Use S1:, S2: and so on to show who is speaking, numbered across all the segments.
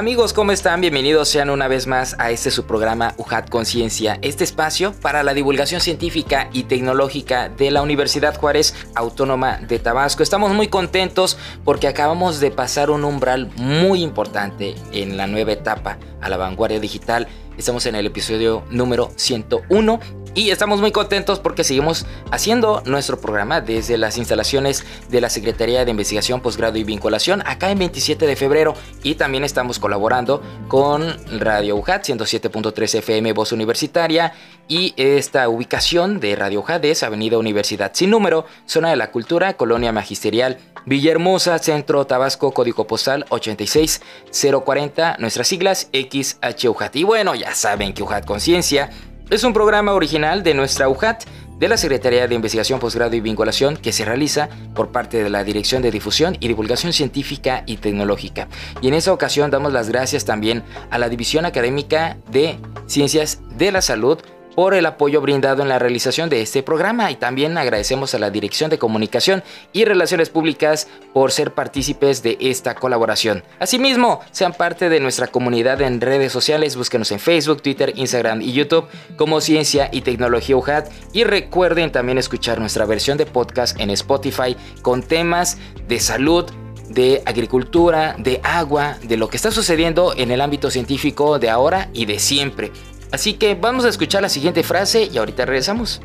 S1: Amigos, ¿cómo están? Bienvenidos sean una vez más a este su programa UJAT Conciencia, este espacio para la divulgación científica y tecnológica de la Universidad Juárez Autónoma de Tabasco. Estamos muy contentos porque acabamos de pasar un umbral muy importante en la nueva etapa a la vanguardia digital. Estamos en el episodio número 101 y estamos muy contentos porque seguimos haciendo nuestro programa desde las instalaciones de la Secretaría de Investigación, Posgrado y Vinculación acá en 27 de febrero y también estamos colaborando con Radio UJAT 107.3 FM Voz Universitaria y esta ubicación de Radio UJAT es Avenida Universidad sin número, Zona de la Cultura, Colonia Magisterial, Villahermosa, Centro Tabasco, Código Postal 86040, nuestras siglas XHUJAT. Y bueno, ya saben que UJAT Conciencia es un programa original de nuestra UJAT, de la Secretaría de Investigación, Posgrado y Vinculación, que se realiza por parte de la Dirección de Difusión y Divulgación Científica y Tecnológica. Y en esta ocasión damos las gracias también a la División Académica de Ciencias de la Salud, por el apoyo brindado en la realización de este programa y también agradecemos a la Dirección de Comunicación y Relaciones Públicas por ser partícipes de esta colaboración. Asimismo, sean parte de nuestra comunidad en redes sociales, búsquenos en Facebook, Twitter, Instagram y YouTube como Ciencia y Tecnología UJAT y recuerden también escuchar nuestra versión de podcast en Spotify con temas de salud, de agricultura, de agua, de lo que está sucediendo en el ámbito científico de ahora y de siempre. Así que vamos a escuchar la siguiente frase y ahorita regresamos.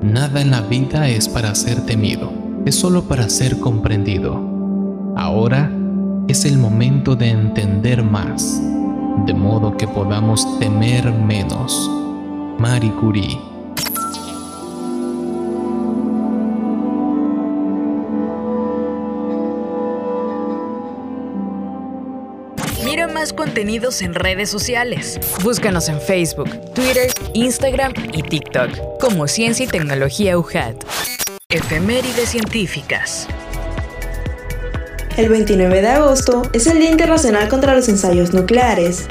S2: Nada en la vida es para ser temido, es solo para ser comprendido. Ahora es el momento de entender más de modo que podamos temer menos. Marie Curie.
S3: Mira más contenidos en redes sociales. Búscanos en Facebook, Twitter, Instagram y TikTok como Ciencia y Tecnología UJAT. Efemérides científicas.
S4: El 29 de agosto es el Día Internacional contra los Ensayos Nucleares.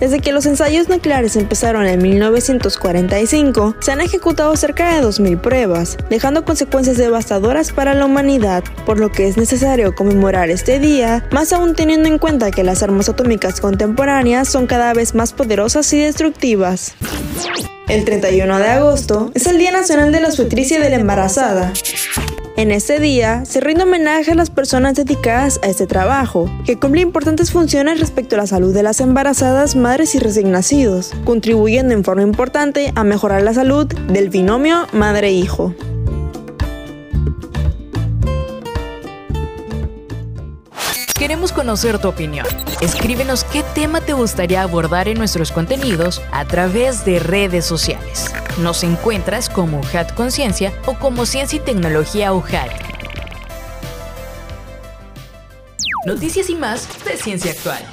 S4: Desde que los ensayos nucleares empezaron en 1945, se han ejecutado cerca de 2.000 pruebas, dejando consecuencias devastadoras para la humanidad, por lo que es necesario conmemorar este día, más aún teniendo en cuenta que las armas atómicas contemporáneas son cada vez más poderosas y destructivas. El 31 de agosto es el Día Nacional de la Obstetricia de la Embarazada. En este día se rinde homenaje a las personas dedicadas a este trabajo, que cumple importantes funciones respecto a la salud de las embarazadas, madres y recién nacidos, contribuyendo en forma importante a mejorar la salud del binomio madre-hijo.
S3: Queremos conocer tu opinión. Escríbenos qué tema te gustaría abordar en nuestros contenidos a través de redes sociales. Nos encuentras como UJAT Conciencia o como Ciencia y Tecnología UJAT. Noticias y más de Ciencia Actual.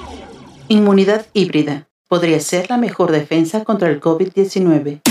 S5: Inmunidad híbrida podría ser la mejor defensa contra el COVID-19.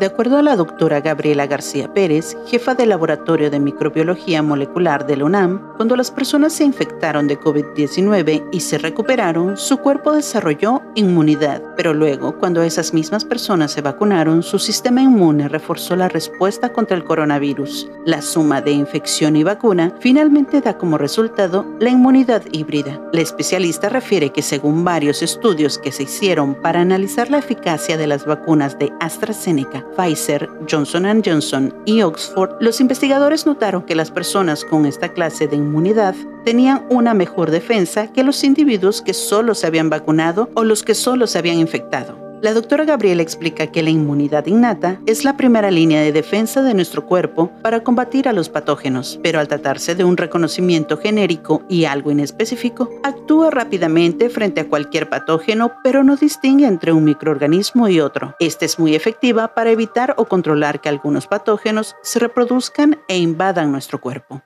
S5: De acuerdo a la doctora Gabriela García Pérez, jefa del Laboratorio de Microbiología Molecular de la UNAM, cuando las personas se infectaron de COVID-19 y se recuperaron, su cuerpo desarrolló inmunidad, pero luego, cuando esas mismas personas se vacunaron, su sistema inmune reforzó la respuesta contra el coronavirus. La suma de infección y vacuna finalmente da como resultado la inmunidad híbrida. La especialista refiere que según varios estudios que se hicieron para analizar la eficacia de las vacunas de AstraZeneca Pfizer, Johnson Johnson y Oxford, los investigadores notaron que las personas con esta clase de inmunidad tenían una mejor defensa que los individuos que solo se habían vacunado o los que solo se habían infectado. La doctora Gabriela explica que la inmunidad innata es la primera línea de defensa de nuestro cuerpo para combatir a los patógenos, pero al tratarse de un reconocimiento genérico y algo inespecífico, actúa rápidamente frente a cualquier patógeno, pero no distingue entre un microorganismo y otro. Esta es muy efectiva para evitar o controlar que algunos patógenos se reproduzcan e invadan nuestro cuerpo.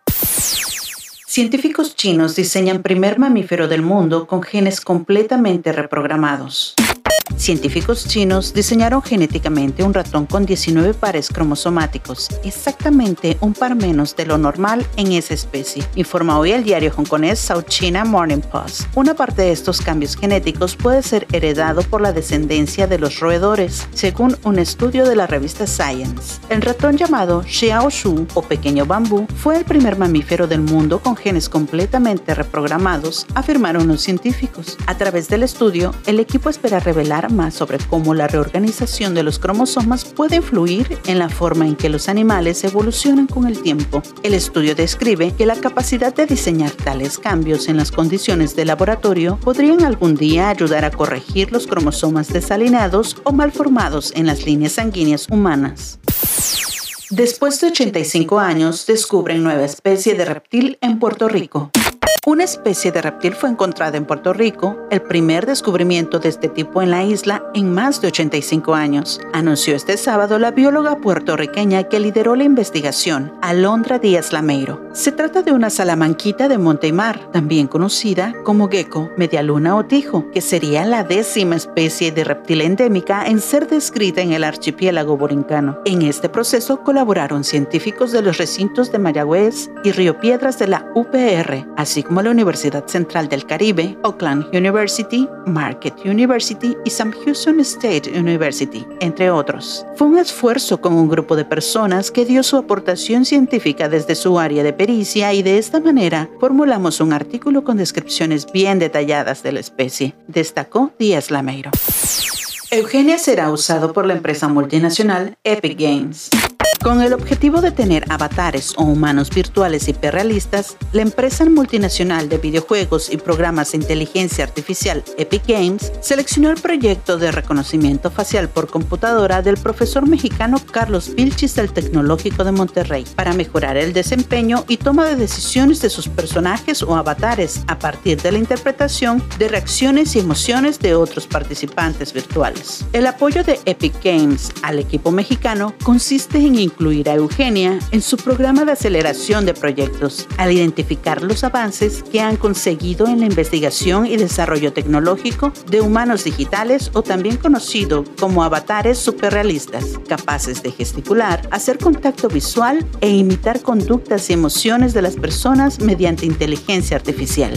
S5: Científicos chinos diseñan primer mamífero del mundo con genes completamente reprogramados. Científicos chinos diseñaron genéticamente un ratón con 19 pares cromosomáticos, exactamente un par menos de lo normal en esa especie, informa hoy el diario hongkonés South China Morning Post. Una parte de estos cambios genéticos puede ser heredado por la descendencia de los roedores, según un estudio de la revista Science. El ratón llamado Xiaoshu o pequeño bambú fue el primer mamífero del mundo con genes completamente reprogramados, afirmaron los científicos. A través del estudio, el equipo espera revelar más sobre cómo la reorganización de los cromosomas puede influir en la forma en que los animales evolucionan con el tiempo. El estudio describe que la capacidad de diseñar tales cambios en las condiciones de laboratorio podrían algún día ayudar a corregir los cromosomas desalinados o malformados en las líneas sanguíneas humanas. Después de 85 años, descubren nueva especie de reptil en Puerto Rico. Una especie de reptil fue encontrada en Puerto Rico, el primer descubrimiento de este tipo en la isla en más de 85 años, anunció este sábado la bióloga puertorriqueña que lideró la investigación, Alondra Díaz Lameiro. Se trata de una salamanquita de monte y mar, también conocida como gecko, medialuna o tijo, que sería la décima especie de reptil endémica en ser descrita en el archipiélago borincano. En este proceso colaboraron científicos de los recintos de Mayagüez y Río Piedras de la UPR, así como la Universidad Central del Caribe, Oakland University, Marquette University y Sam Houston State University, entre otros. Fue un esfuerzo con un grupo de personas que dio su aportación científica desde su área de pericia y de esta manera formulamos un artículo con descripciones bien detalladas de la especie, destacó Díaz Lameiro. Eugenia será usado por la empresa multinacional Epic Games. Con el objetivo de tener avatares o humanos virtuales hiperrealistas, la empresa multinacional de videojuegos y programas de inteligencia artificial Epic Games seleccionó el proyecto de reconocimiento facial por computadora del profesor mexicano Carlos Vilchis del Tecnológico de Monterrey para mejorar el desempeño y toma de decisiones de sus personajes o avatares a partir de la interpretación de reacciones y emociones de otros participantes virtuales. El apoyo de Epic Games al equipo mexicano consiste en incluir a Eugenia en su programa de aceleración de proyectos al identificar los avances que han conseguido en la investigación y desarrollo tecnológico de humanos digitales o también conocido como avatares superrealistas, capaces de gesticular, hacer contacto visual e imitar conductas y emociones de las personas mediante inteligencia artificial.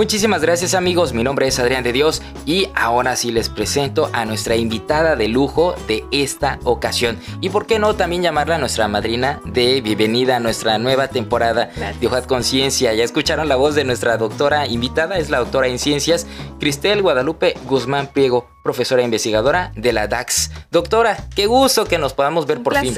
S1: Muchísimas gracias amigos, mi nombre es Adrián de Dios y ahora sí les presento a nuestra invitada de lujo de esta ocasión. Y por qué no también llamarla nuestra madrina de bienvenida a nuestra nueva temporada de Ojad Conciencia. Ya escucharon la voz de nuestra doctora invitada, es la doctora en ciencias, Cristel Guadalupe Guzmán Piego profesora investigadora de la DAX. Doctora, qué gusto que nos podamos ver por fin.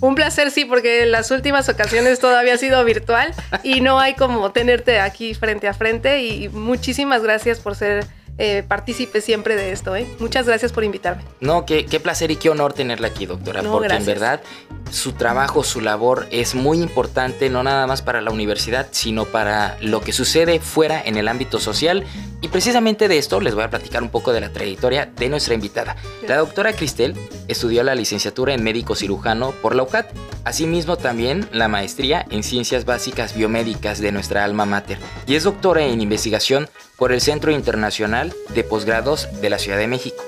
S6: Un placer, sí, porque en las últimas ocasiones todavía ha sido virtual y no hay como tenerte aquí frente a frente y muchísimas gracias por ser eh, participe siempre de esto. ¿eh? Muchas gracias por invitarme.
S1: No, qué, placer y qué honor tenerla aquí, doctora, porque en verdad su trabajo, su labor es muy importante, no nada más para la universidad, sino para lo que sucede fuera en el ámbito social. Y precisamente de esto les voy a platicar un poco de la trayectoria de nuestra invitada. La doctora Cristel estudió la licenciatura en médico cirujano por la UCAT, asimismo también la maestría en ciencias básicas biomédicas de nuestra alma mater, y es doctora en investigación por el Centro Internacional de Posgrados de la Ciudad de México.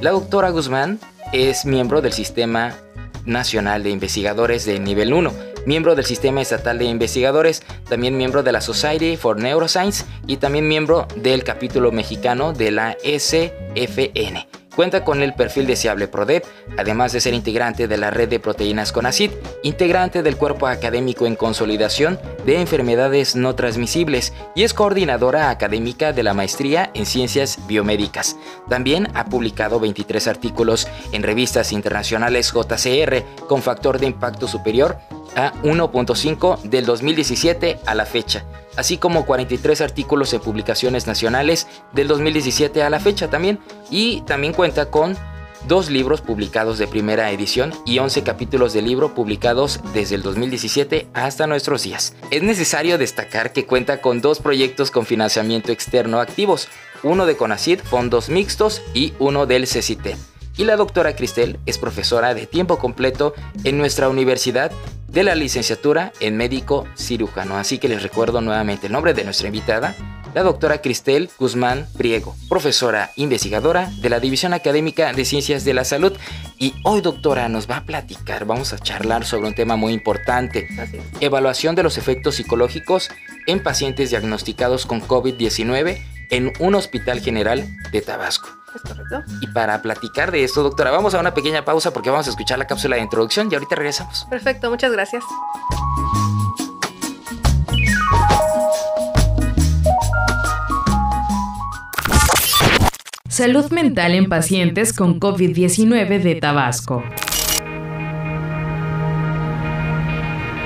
S1: La doctora Guzmán es miembro del Sistema Nacional de Investigadores de Nivel 1, miembro del Sistema Estatal de Investigadores, también miembro de la Society for Neuroscience y también miembro del capítulo mexicano de la SFN. Cuenta con el perfil deseable PRODEP, además de ser integrante de la red de proteínas CONACID, integrante del cuerpo académico en consolidación de enfermedades no transmisibles y es coordinadora académica de la maestría en ciencias biomédicas. También ha publicado 23 artículos en revistas internacionales JCR con factor de impacto superior a 1.5 del 2017 a la fecha así como 43 artículos en publicaciones nacionales del 2017 a la fecha también, y también cuenta con dos libros publicados de primera edición y 11 capítulos de libro publicados desde el 2017 hasta nuestros días. Es necesario destacar que cuenta con dos proyectos con financiamiento externo activos, uno de CONACID, fondos mixtos, y uno del CECITE. Y la doctora Cristel es profesora de tiempo completo en nuestra universidad de la licenciatura en médico cirujano. Así que les recuerdo nuevamente el nombre de nuestra invitada, la doctora Cristel Guzmán Priego, profesora investigadora de la División Académica de Ciencias de la Salud. Y hoy, doctora, nos va a platicar, vamos a charlar sobre un tema muy importante, evaluación de los efectos psicológicos en pacientes diagnosticados con COVID-19 en un hospital general de Tabasco. Y para platicar de esto, doctora, vamos a una pequeña pausa porque vamos a escuchar la cápsula de introducción y ahorita regresamos.
S6: Perfecto, muchas gracias.
S3: Salud mental en pacientes con COVID-19 de Tabasco.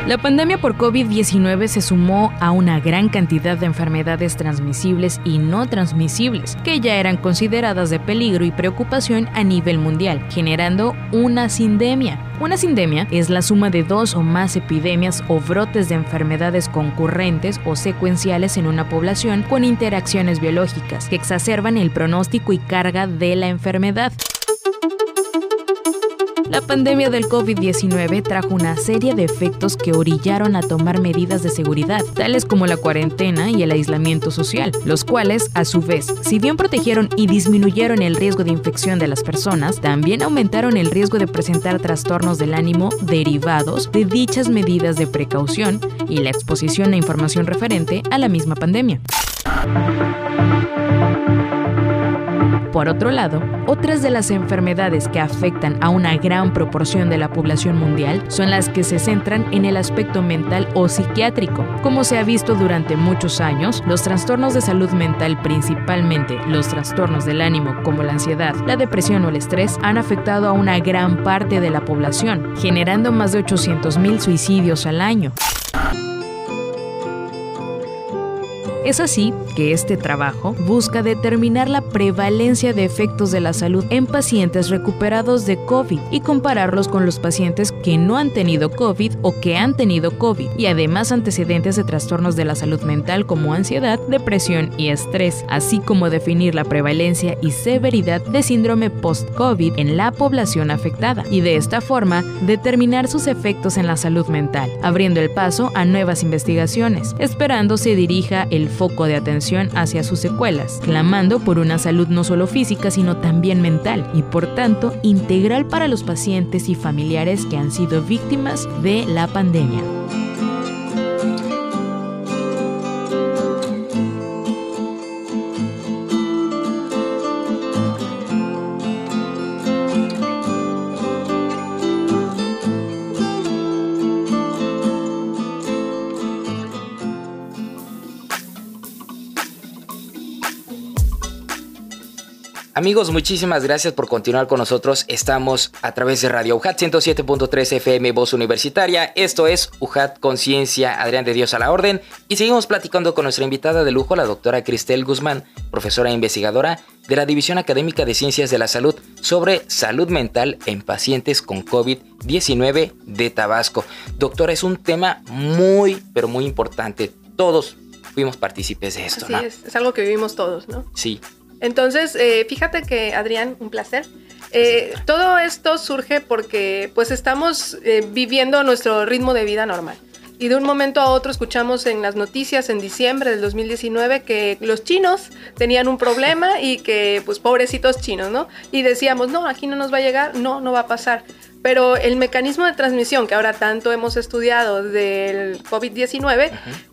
S3: La pandemia por COVID-19 se sumó a una gran cantidad de enfermedades transmisibles y no transmisibles que ya eran consideradas de peligro y preocupación a nivel mundial, generando una sindemia. Una sindemia es la suma de dos o más epidemias o brotes de enfermedades concurrentes o secuenciales en una población con interacciones biológicas que exacerban el pronóstico y carga de la enfermedad. La pandemia del COVID-19 trajo una serie de efectos que orillaron a tomar medidas de seguridad, tales como la cuarentena y el aislamiento social, los cuales, a su vez, si bien protegieron y disminuyeron el riesgo de infección de las personas, también aumentaron el riesgo de presentar trastornos del ánimo derivados de dichas medidas de precaución y la exposición a información referente a la misma pandemia. Por otro lado, otras de las enfermedades que afectan a una gran proporción de la población mundial son las que se centran en el aspecto mental o psiquiátrico. Como se ha visto durante muchos años, los trastornos de salud mental, principalmente los trastornos del ánimo como la ansiedad, la depresión o el estrés, han afectado a una gran parte de la población, generando más de 800.000 suicidios al año. Es así que este trabajo busca determinar la prevalencia de efectos de la salud en pacientes recuperados de COVID y compararlos con los pacientes que no han tenido COVID o que han tenido COVID y además antecedentes de trastornos de la salud mental como ansiedad, depresión y estrés, así como definir la prevalencia y severidad de síndrome post-COVID en la población afectada y de esta forma determinar sus efectos en la salud mental, abriendo el paso a nuevas investigaciones, esperando se dirija el foco de atención hacia sus secuelas, clamando por una salud no solo física, sino también mental y por tanto integral para los pacientes y familiares que han sido víctimas de la pandemia.
S1: Amigos, muchísimas gracias por continuar con nosotros. Estamos a través de Radio UJAT 107.3 FM Voz Universitaria. Esto es UJAT Conciencia, Adrián de Dios a la Orden. Y seguimos platicando con nuestra invitada de lujo, la doctora Cristel Guzmán, profesora e investigadora de la División Académica de Ciencias de la Salud sobre salud mental en pacientes con COVID-19 de Tabasco. Doctora, es un tema muy, pero muy importante. Todos fuimos partícipes de esto,
S6: Así es, es algo que vivimos todos, ¿no?
S1: Sí.
S6: Entonces, eh, fíjate que, Adrián, un placer. Eh, todo esto surge porque pues estamos eh, viviendo nuestro ritmo de vida normal. Y de un momento a otro escuchamos en las noticias en diciembre del 2019 que los chinos tenían un problema y que pues pobrecitos chinos, ¿no? Y decíamos, no, aquí no nos va a llegar, no, no va a pasar. pero el mecanismo de transmisión que ahora tanto hemos estudiado del COVID-19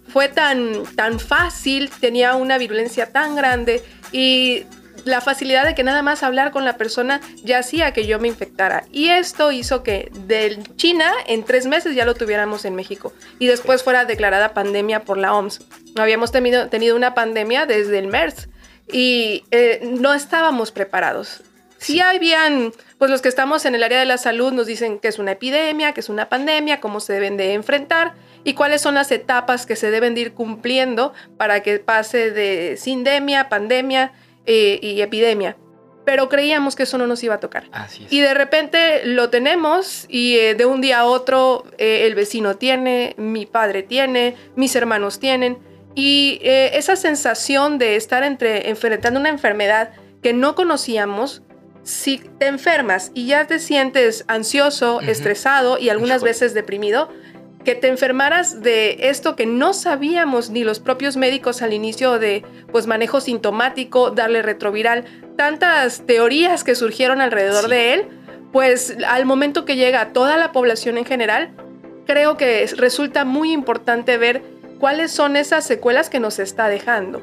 S6: fue tan, tan fácil, tenía una virulencia tan grande y la facilidad de que nada más hablar con la persona ya hacía que yo me infectara. Y esto hizo que de China en tres meses ya lo tuviéramos en México y después fuera declarada pandemia por la OMS. No habíamos tenido, tenido una pandemia desde el MERS y eh, no estábamos preparados. Sí habían, pues los que estamos en el área de la salud nos dicen que es una epidemia, que es una pandemia, cómo se deben de enfrentar y cuáles son las etapas que se deben de ir cumpliendo para que pase de sindemia, pandemia eh, y epidemia. Pero creíamos que eso no nos iba a tocar. Y de repente lo tenemos y eh, de un día a otro eh, el vecino tiene, mi padre tiene, mis hermanos tienen. Y esa sensación de estar entre, enfrentando una enfermedad que no conocíamos, si te enfermas y ya te sientes ansioso, estresado y algunas veces deprimido, que te enfermaras de esto que no sabíamos ni los propios médicos al inicio de pues manejo sintomático, darle retroviral, tantas teorías que surgieron alrededor de él, pues al momento que llega a toda la población en general, creo que resulta muy importante ver cuáles son esas secuelas que nos está dejando.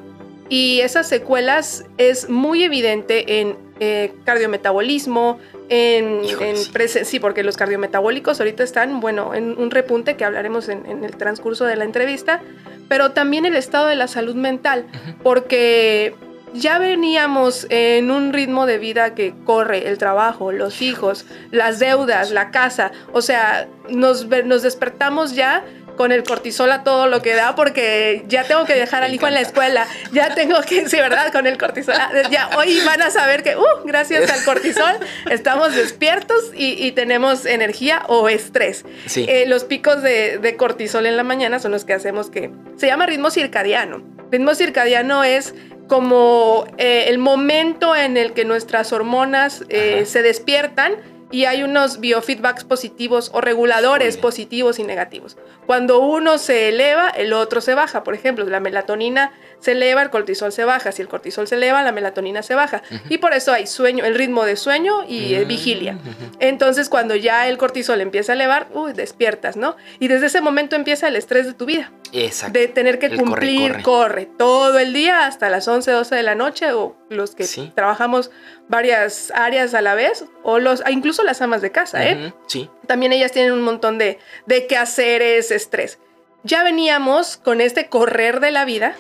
S6: Y esas secuelas es muy evidente en eh, cardiometabolismo, en, sí. porque los cardiometabólicos ahorita están, bueno, en un repunte que hablaremos en, el transcurso de la entrevista, pero también el estado de la salud mental, porque ya veníamos en un ritmo de vida que corre, el trabajo, los hijos, las deudas, la casa, o sea, nos, nos despertamos ya con el cortisol a todo lo que da porque ya tengo que dejar al hijo en la escuela, ya tengo que, sí, ¿verdad? Con el cortisol. Ya hoy van a saber que, uh, gracias al cortisol, estamos despiertos y, tenemos energía o estrés. Eh, los picos de, cortisol en la mañana son los que hacemos que se llama ritmo circadiano. Ritmo circadiano es como eh, el momento en el que nuestras hormonas eh, se despiertan y hay unos biofeedbacks positivos o reguladores positivos y negativos. Cuando uno se eleva, el otro se baja. Por ejemplo, la melatonina se eleva, el cortisol se baja. Si el cortisol se eleva, la melatonina se baja. Y por eso hay sueño, el ritmo de sueño y mm, vigilia. Entonces, cuando ya el cortisol empieza a elevar, uy, despiertas, ¿no? Y desde ese momento empieza el estrés de tu vida.
S1: Exacto.
S6: De tener que cumplir, corre, todo el día hasta las 11, 12 de la noche o los que trabajamos varias áreas a la vez o los incluso las amas de casa, ¿eh?
S1: Sí.
S6: También ellas tienen un montón de, de quehaceres, estrés. Ya veníamos con este correr de la vida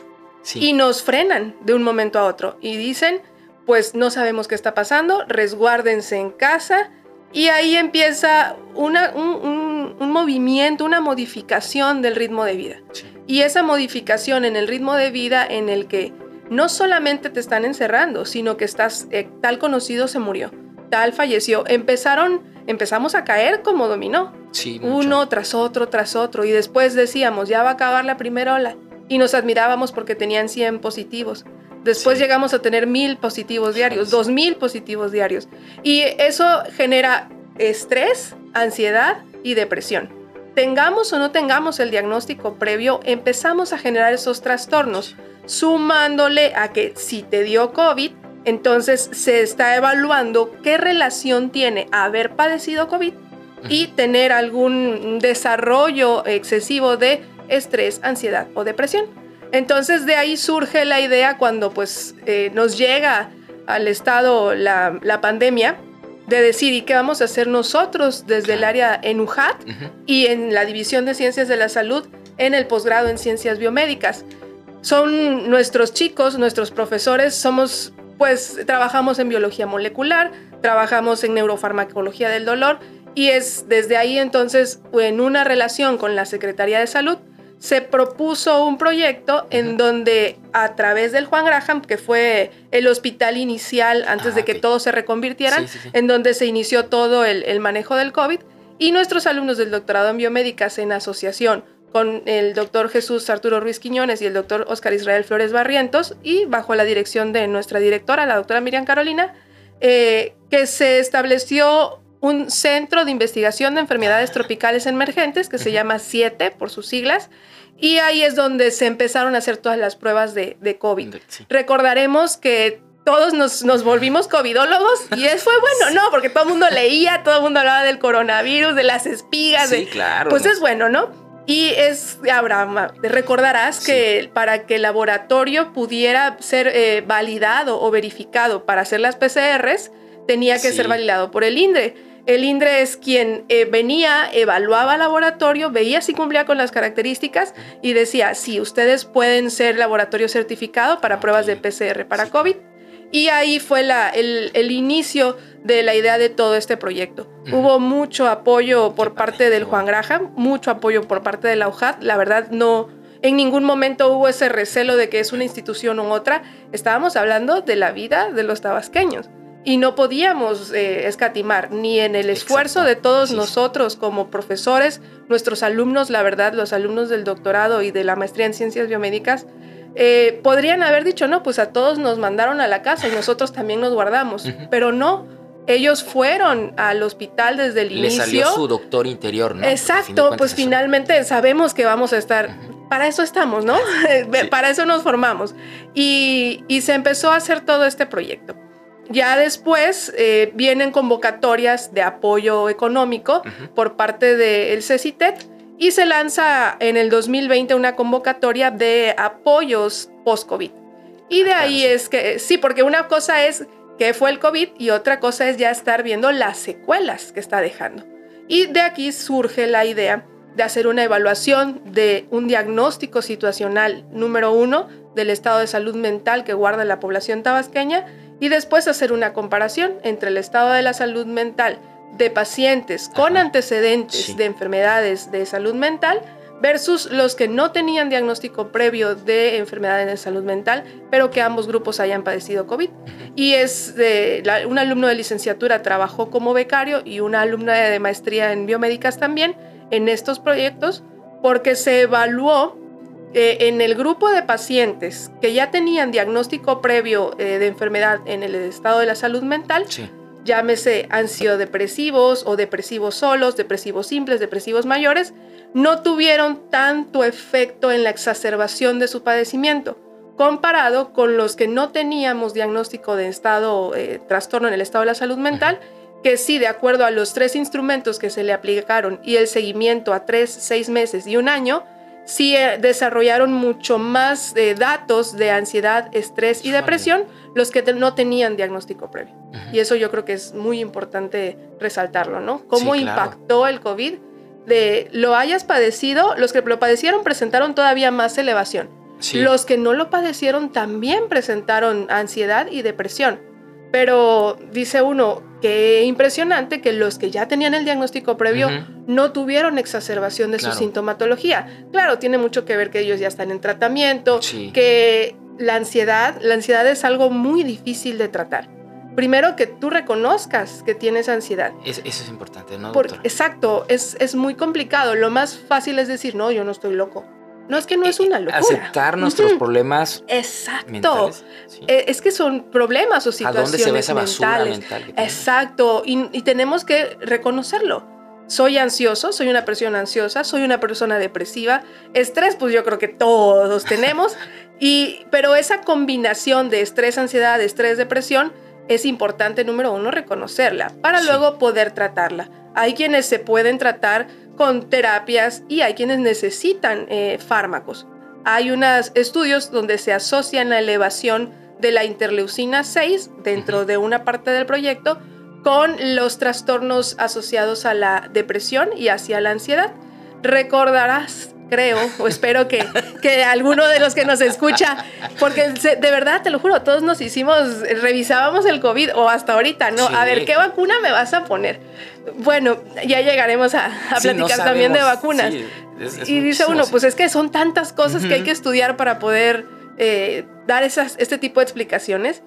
S6: y nos frenan de un momento a otro y dicen, pues no sabemos qué está pasando, resguárdense en casa y ahí empieza una, un, un, movimiento, una modificación del ritmo de vida. Y esa modificación en el ritmo de vida en el que no solamente te están encerrando, sino que estás, eh, tal conocido se murió, tal falleció. Empezaron, empezamos a caer como dominó.
S1: Sí,
S6: Uno tras otro, tras otro. Y después decíamos, ya va a acabar la primera ola. Y nos admirábamos porque tenían 100 positivos. Después llegamos a tener mil positivos diarios, dos mil positivos diarios. Y eso genera estrés, ansiedad y depresión. Tengamos o no tengamos el diagnóstico previo, empezamos a generar esos trastornos sumándole a que si te dio COVID, entonces se está evaluando qué relación tiene haber padecido COVID y tener algún desarrollo excesivo de estrés, ansiedad o depresión. Entonces de ahí surge la idea cuando pues eh, nos llega al estado la, pandemia de decir y qué vamos a hacer nosotros desde el área en UJAT y en la División de Ciencias de la Salud en el posgrado en Ciencias Biomédicas son nuestros chicos, nuestros profesores, somos, pues trabajamos en biología molecular, trabajamos en neurofarmacología del dolor y es desde ahí entonces, en una relación con la Secretaría de Salud, se propuso un proyecto en donde a través del Juan Graham, que fue el hospital inicial antes de ah, que todos se reconvirtieran, en donde se inició todo el, el manejo del COVID, y nuestros alumnos del doctorado en biomédicas en asociación con el doctor Jesús Arturo Ruiz Quiñones y el doctor Oscar Israel Flores Barrientos y bajo la dirección de nuestra directora, la doctora Miriam Carolina, eh, que se estableció un centro de investigación de enfermedades tropicales emergentes que se llama CIETE por sus siglas. Y ahí es donde se empezaron a hacer todas las pruebas de, COVID. Recordaremos que todos nos, nos volvimos covidólogos y eso fue bueno, ¿no? Porque todo el mundo leía, todo el mundo hablaba del coronavirus, de las espigas.
S1: Sí,
S6: de,
S1: claro.
S6: Pues es bueno, ¿no? Y es, Abraham, recordarás que para que el laboratorio pudiera ser eh, validado o verificado para hacer las PCRs, tenía que ser validado por el INDRE. El INDRE es quien eh, venía, evaluaba el laboratorio, veía si cumplía con las características y decía, sí, ustedes pueden ser laboratorio certificado para pruebas de PCR para COVID. Y ahí fue la, el, el, inicio de la idea de todo este proyecto. Hubo mucho apoyo por parte del Juan Graham, mucho apoyo por parte de la UJAT. La verdad, no, en ningún momento hubo ese recelo de que es una institución u otra. Estábamos hablando de la vida de los tabasqueños y no podíamos eh, escatimar ni en el esfuerzo de todos nosotros como profesores, nuestros alumnos, la verdad, los alumnos del doctorado y de la maestría en ciencias biomédicas, eh, podrían haber dicho, no, pues a todos nos mandaron a la casa y nosotros también nos guardamos, pero no. Ellos fueron al hospital desde el
S1: Le
S6: inicio.
S1: salió su doctor interior, ¿no?
S6: Exacto, pues eso. finalmente sabemos que vamos a estar. Uh -huh. Para eso estamos, ¿no? Sí. Para eso nos formamos. Y, y se empezó a hacer todo este proyecto. Ya después eh, vienen convocatorias de apoyo económico uh -huh. por parte del CECITET y se lanza en el 2020 una convocatoria de apoyos post-COVID. Y de ahí es que, sí, porque una cosa es que fue el COVID y otra cosa es ya estar viendo las secuelas que está dejando. Y de aquí surge la idea de hacer una evaluación de un diagnóstico situacional número uno del estado de salud mental que guarda la población tabasqueña y después hacer una comparación entre el estado de la salud mental de pacientes con Ajá. antecedentes sí. de enfermedades de salud mental versus los que no tenían diagnóstico previo de enfermedades de salud mental, pero que ambos grupos hayan padecido COVID. Y es de, la, un alumno de licenciatura trabajó como becario y una alumna de maestría en biomédicas también en estos proyectos porque se evaluó eh, en el grupo de pacientes que ya tenían diagnóstico previo eh, de enfermedad en el estado de la salud mental, sí. llámese ansiodepresivos o depresivos solos, depresivos simples, depresivos mayores, no tuvieron tanto efecto en la exacerbación de su padecimiento, comparado con los que no teníamos diagnóstico de estado, eh, trastorno en el estado de la salud mental, que sí, de acuerdo a los tres instrumentos que se le aplicaron y el seguimiento a tres, seis meses y un año, sí eh, desarrollaron mucho más eh, datos de ansiedad, estrés y depresión los que te, no tenían diagnóstico previo. Uh -huh. Y eso yo creo que es muy importante resaltarlo, ¿no? Cómo sí, claro. impactó el COVID de lo hayas padecido, los que lo padecieron presentaron todavía más elevación. Sí. Los que no lo padecieron también presentaron ansiedad y depresión. Pero dice uno, qué impresionante que los que ya tenían el diagnóstico previo uh -huh. no tuvieron exacerbación de claro. su sintomatología. Claro, tiene mucho que ver que ellos ya están en tratamiento, sí. que la ansiedad, la ansiedad es algo muy difícil de tratar. Primero que tú reconozcas que tienes ansiedad.
S1: Es, eso es importante, ¿no?
S6: Exacto, es, es muy complicado. Lo más fácil es decir, no, yo no estoy loco. No es que no es una locura.
S1: Aceptar nuestros uh -huh. problemas.
S6: Exacto. Mentales, sí. Es que son problemas o situaciones
S1: ¿A dónde se ve esa basura
S6: mentales.
S1: mental?
S6: Exacto. Y, y, tenemos que reconocerlo. Soy ansioso, soy una persona ansiosa, soy una persona depresiva. Estrés, pues yo creo que todos tenemos. y, pero esa combinación de estrés, ansiedad, estrés, depresión, es importante, número uno, reconocerla para sí. luego poder tratarla. Hay quienes se pueden tratar con terapias y hay quienes necesitan eh, fármacos. Hay unos estudios donde se asocian la elevación de la interleucina 6 dentro uh -huh. de una parte del proyecto con los trastornos asociados a la depresión y hacia la ansiedad. Recordarás, creo, o espero que, que alguno de los que nos escucha, porque de verdad, te lo juro, todos nos hicimos, revisábamos el COVID o hasta ahorita, ¿no? Sí. A ver, ¿qué vacuna me vas a poner? Bueno, ya llegaremos a, a sí, platicar no también de vacunas. Sí, es, es y dice uno, pues es que son tantas cosas uh -huh. que hay que estudiar para poder eh, dar esas, este tipo de explicaciones.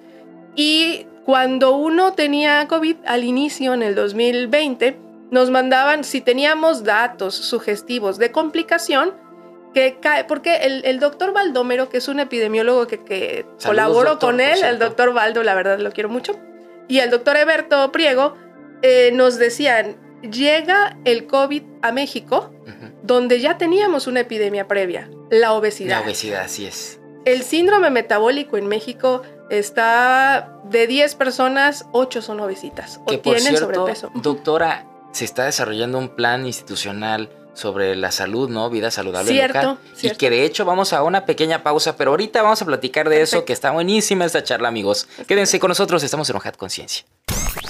S6: Y cuando uno tenía COVID al inicio, en el 2020, nos mandaban, si teníamos datos sugestivos de complicación, que cae, porque el, el doctor Baldomero, que es un epidemiólogo que, que Saludos, colaboró doctor, con él, el doctor Baldo, la verdad lo quiero mucho, y el doctor Eberto Priego, eh, nos decían, llega el COVID a México, uh -huh. donde ya teníamos una epidemia previa, la obesidad.
S1: La obesidad, así es.
S6: El síndrome metabólico en México Está de 10 personas, 8 son obesitas o tienen sobrepeso.
S1: Doctora, se está desarrollando un plan institucional sobre la salud, ¿no? Vida saludable
S6: cierto,
S1: Y que de hecho vamos a una pequeña pausa, pero ahorita vamos a platicar de eso, que está buenísima esta charla, amigos. Quédense con nosotros, estamos en Ojat Conciencia.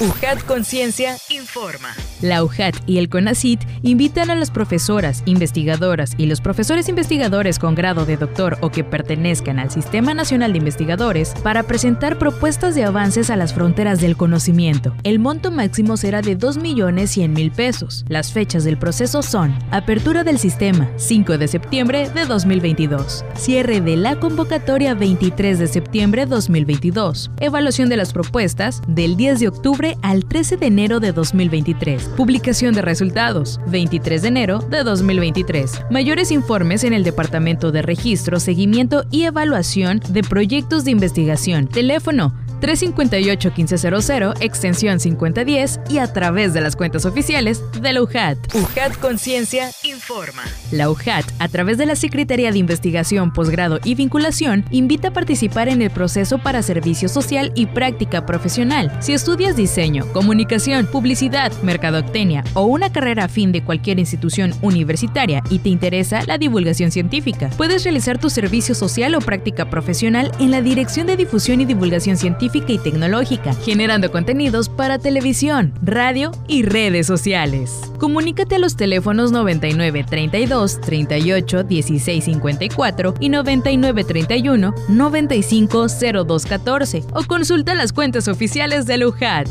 S3: UJAT Conciencia informa. La UJAT y el CONACIT invitan a las profesoras, investigadoras y los profesores investigadores con grado de doctor o que pertenezcan al Sistema Nacional de Investigadores para presentar propuestas de avances a las fronteras del conocimiento. El monto máximo será de 2.100.000 pesos. Las fechas del proceso son Apertura del sistema 5 de septiembre de 2022. Cierre de la convocatoria 23 de septiembre de 2022. Evaluación de las propuestas del 10 de octubre al 13 de enero de 2023. Publicación de resultados, 23 de enero de 2023. Mayores informes en el Departamento de Registro, Seguimiento y Evaluación de Proyectos de Investigación. Teléfono 358-1500, extensión 5010 y a través de las cuentas oficiales de la UJAT. UJAT Conciencia informa. La UJAT, a través de la Secretaría de Investigación, Posgrado y Vinculación, invita a participar en el proceso para servicio social y práctica profesional. Si estudias diseño, comunicación, publicidad, mercadotecnia o una carrera afín de cualquier institución universitaria y te interesa la divulgación científica, puedes realizar tu servicio social o práctica profesional en la Dirección de Difusión y Divulgación Científica y tecnológica, generando contenidos para televisión, radio y redes sociales. Comunícate a los teléfonos 99 32 38 16 54 y 99 31 95 02 14 o consulta las cuentas oficiales de UJAT.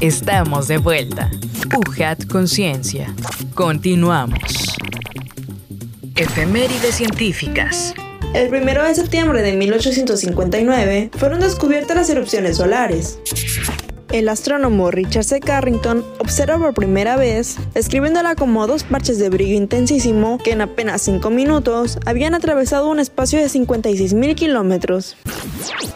S3: Estamos de vuelta. UJAT Conciencia. Continuamos. Efemérides científicas.
S4: El 1 de septiembre de 1859 fueron descubiertas las erupciones solares. El astrónomo Richard C. Carrington observó por primera vez, escribiéndola como dos parches de brillo intensísimo que en apenas 5 minutos habían atravesado un espacio de 56.000 kilómetros.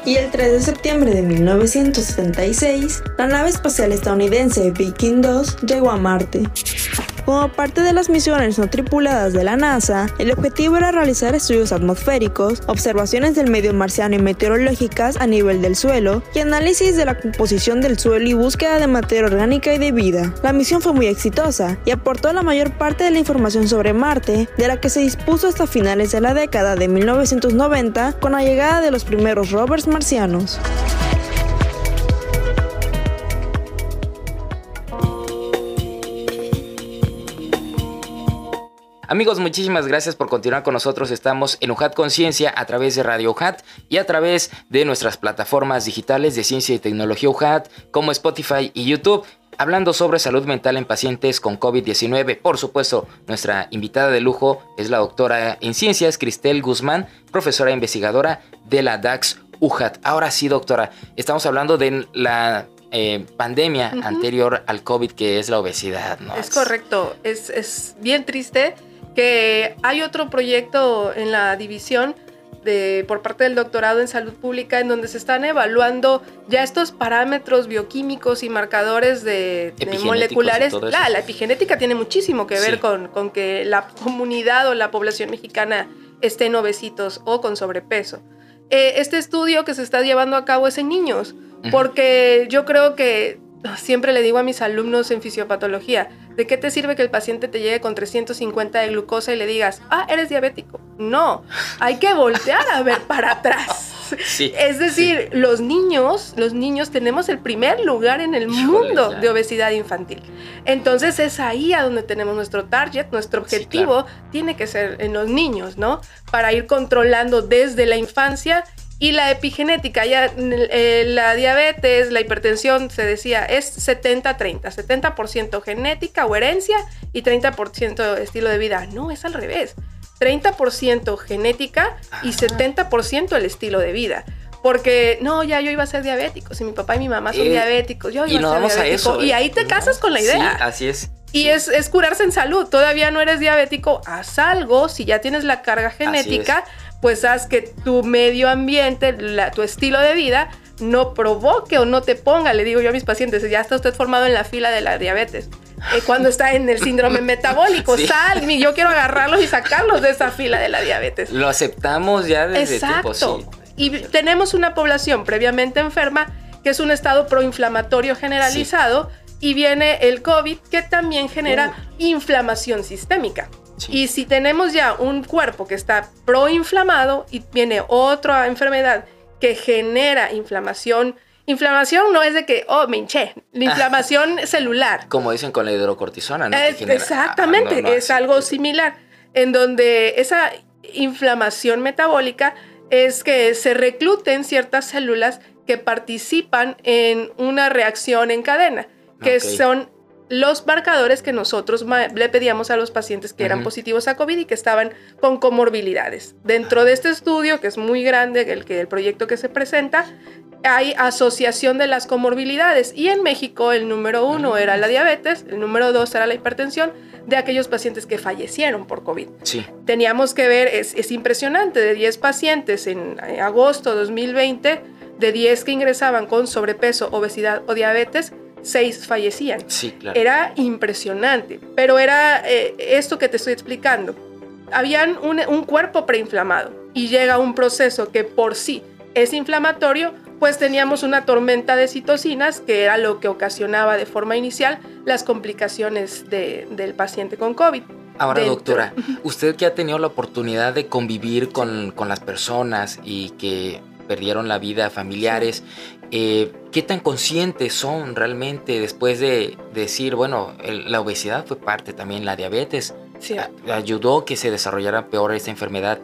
S4: Y el 3 de septiembre de 1976, la nave espacial estadounidense Viking 2 llegó a Marte. Como parte de las misiones no tripuladas de la NASA, el objetivo era realizar estudios atmosféricos, observaciones del medio marciano y meteorológicas a nivel del suelo y análisis de la composición del suelo y búsqueda de materia orgánica y de vida. La misión fue muy exitosa y aportó la mayor parte de la información sobre Marte, de la que se dispuso hasta finales de la década de 1990 con la llegada de los primeros rovers marcianos.
S1: Amigos, muchísimas gracias por continuar con nosotros. Estamos en UJAT Conciencia a través de Radio UJAT y a través de nuestras plataformas digitales de ciencia y tecnología UJAT como Spotify y YouTube. Hablando sobre salud mental en pacientes con COVID-19, por supuesto, nuestra invitada de lujo es la doctora en ciencias, Cristel Guzmán, profesora e investigadora de la DAX UJAT. Ahora sí, doctora, estamos hablando de la eh, pandemia anterior al COVID, que es la obesidad, ¿no?
S6: Es correcto, es, es bien triste que hay otro proyecto en la división de, por parte del doctorado en salud pública en donde se están evaluando ya estos parámetros bioquímicos y marcadores de, moleculares. La, la, epigenética tiene muchísimo que ver con, con, que la comunidad o la población mexicana estén obesitos o con sobrepeso. Eh, este estudio que se está llevando a cabo es en niños, porque yo creo que siempre le digo a mis alumnos en fisiopatología, ¿de qué te sirve que el paciente te llegue con 350 de glucosa y le digas, ah, eres diabético? No, hay que voltear a ver para atrás. es decir, los niños, los niños tenemos el primer lugar en el mundo de obesidad infantil. Entonces es ahí a donde tenemos nuestro target, nuestro objetivo tiene que ser en los niños, ¿no? Para ir controlando desde la infancia y la epigenética, ya eh, la diabetes, la hipertensión, se decía, es 70-30, 70%, genética o herencia y 30% estilo de vida. No, es al revés. 30% genética y 70% el estilo de vida. Porque, no, ya yo iba a ser diabético. Si mi papá y mi mamá son eh, diabéticos, yo iba a ser diabético. y ahí te casas con la idea.
S1: Sí, así es.
S6: Y es, es, curarse en salud. Todavía no eres diabético, haz algo. Si ya tienes la carga genética, pues haz que tu medio ambiente, tu estilo de vida, no provoque o no te ponga, le digo yo a mis pacientes, ya está usted formado en la fila de la diabetes. Eh, cuando está en el síndrome metabólico, sal, yo quiero agarrarlos y sacarlos de esa fila de la diabetes.
S1: Lo aceptamos ya desde
S6: Exacto.
S1: tiempo,
S6: Y tenemos una población previamente enferma que es un estado proinflamatorio generalizado y viene el COVID que también genera inflamación sistémica. Y si tenemos ya un cuerpo que está proinflamado y viene otra enfermedad que genera inflamación, inflamación no es de que, oh, me hinché, la inflamación celular.
S1: Como dicen con la hidrocortisona, ¿no?
S6: exactamente, ah, es algo similar, en donde esa inflamación metabólica es que se recluten ciertas células que participan en una reacción en cadena, que son los marcadores que nosotros le pedíamos a los pacientes que eran positivos a COVID y que estaban con comorbilidades. Dentro de este estudio, que es muy grande, el, que, el proyecto que se presenta, hay asociación de las comorbilidades y en México el número uno era la diabetes, el número dos era la hipertensión de aquellos pacientes que fallecieron por COVID.
S1: Sí.
S6: Teníamos que ver, es, es impresionante, de 10 pacientes en agosto de 2020, de 10 que ingresaban con sobrepeso, obesidad o diabetes, seis fallecían.
S1: Sí, claro.
S6: Era impresionante, pero era eh, esto que te estoy explicando. Habían un, un cuerpo preinflamado y llega un proceso que por sí es inflamatorio, pues teníamos una tormenta de citocinas que era lo que ocasionaba de forma inicial las complicaciones del paciente con COVID.
S1: Ahora, doctora, usted que ha tenido la oportunidad de convivir con, con las personas y que perdieron la vida, familiares, eh, ¿qué tan conscientes son realmente después de decir, bueno, la obesidad fue parte también, la diabetes
S6: sí.
S1: ayudó que se desarrollara peor esta enfermedad?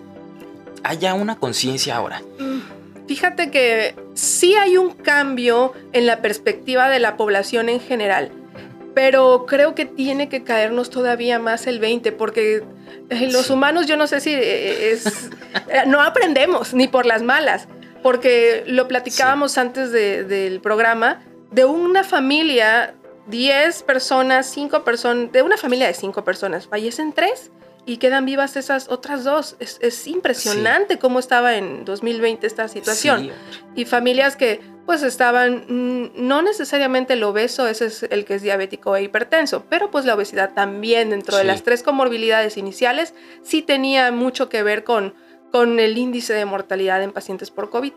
S1: ¿Hay una conciencia ahora?
S6: Mm, fíjate que sí hay un cambio en la perspectiva de la población en general, pero creo que tiene que caernos todavía más el 20, porque eh, los humanos yo no sé si eh, es, no aprendemos ni por las malas porque lo platicábamos antes del programa, de una familia, 10 personas, 5 personas, de una familia de 5 personas, fallecen 3 y quedan vivas esas otras dos. Es, impresionante cómo estaba en 2020 esta situación. Y familias que pues estaban, mm, no necesariamente el obeso, ese es el que es diabético e hipertenso, pero pues la obesidad también dentro de las tres comorbilidades iniciales sí tenía mucho que ver con con el índice de mortalidad en pacientes por COVID.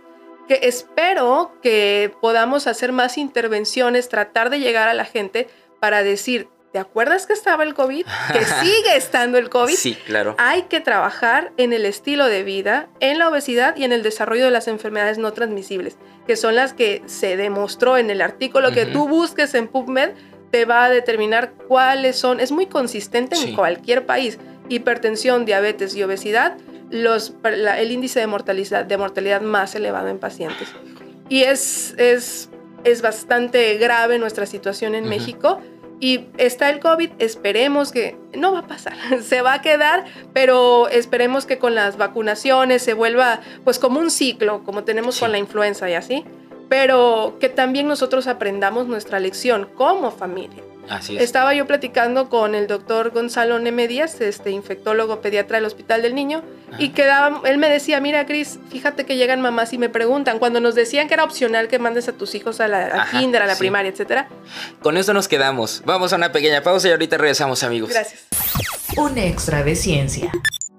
S6: Que espero que podamos hacer más intervenciones, tratar de llegar a la gente para decir, ¿te acuerdas que estaba el COVID? Que sigue estando el COVID.
S1: Sí, claro.
S6: Hay que trabajar en el estilo de vida, en la obesidad y en el desarrollo de las enfermedades no transmisibles, que son las que se demostró en el artículo que tú busques en PubMed, te va a determinar cuáles son. Es muy consistente en cualquier país. Hipertensión, diabetes y obesidad los, el índice de mortalidad, de mortalidad más elevado en pacientes. Y es, es, es bastante grave nuestra situación en México. Y está el COVID, esperemos que no va a pasar, se va a quedar, pero esperemos que con las vacunaciones se vuelva pues como un ciclo, como tenemos con la influenza y así, pero que también nosotros aprendamos nuestra lección como familia. Estaba yo platicando con el doctor Gonzalo Neme Díaz, este infectólogo pediatra del Hospital del Niño, y quedaba, él me decía, mira Cris, fíjate que llegan mamás y me preguntan, cuando nos decían que era opcional que mandes a tus hijos a la kinder, a la primaria, etcétera.
S1: Con eso nos quedamos. Vamos a una pequeña pausa y ahorita regresamos, amigos.
S6: Gracias.
S3: Un extra de ciencia.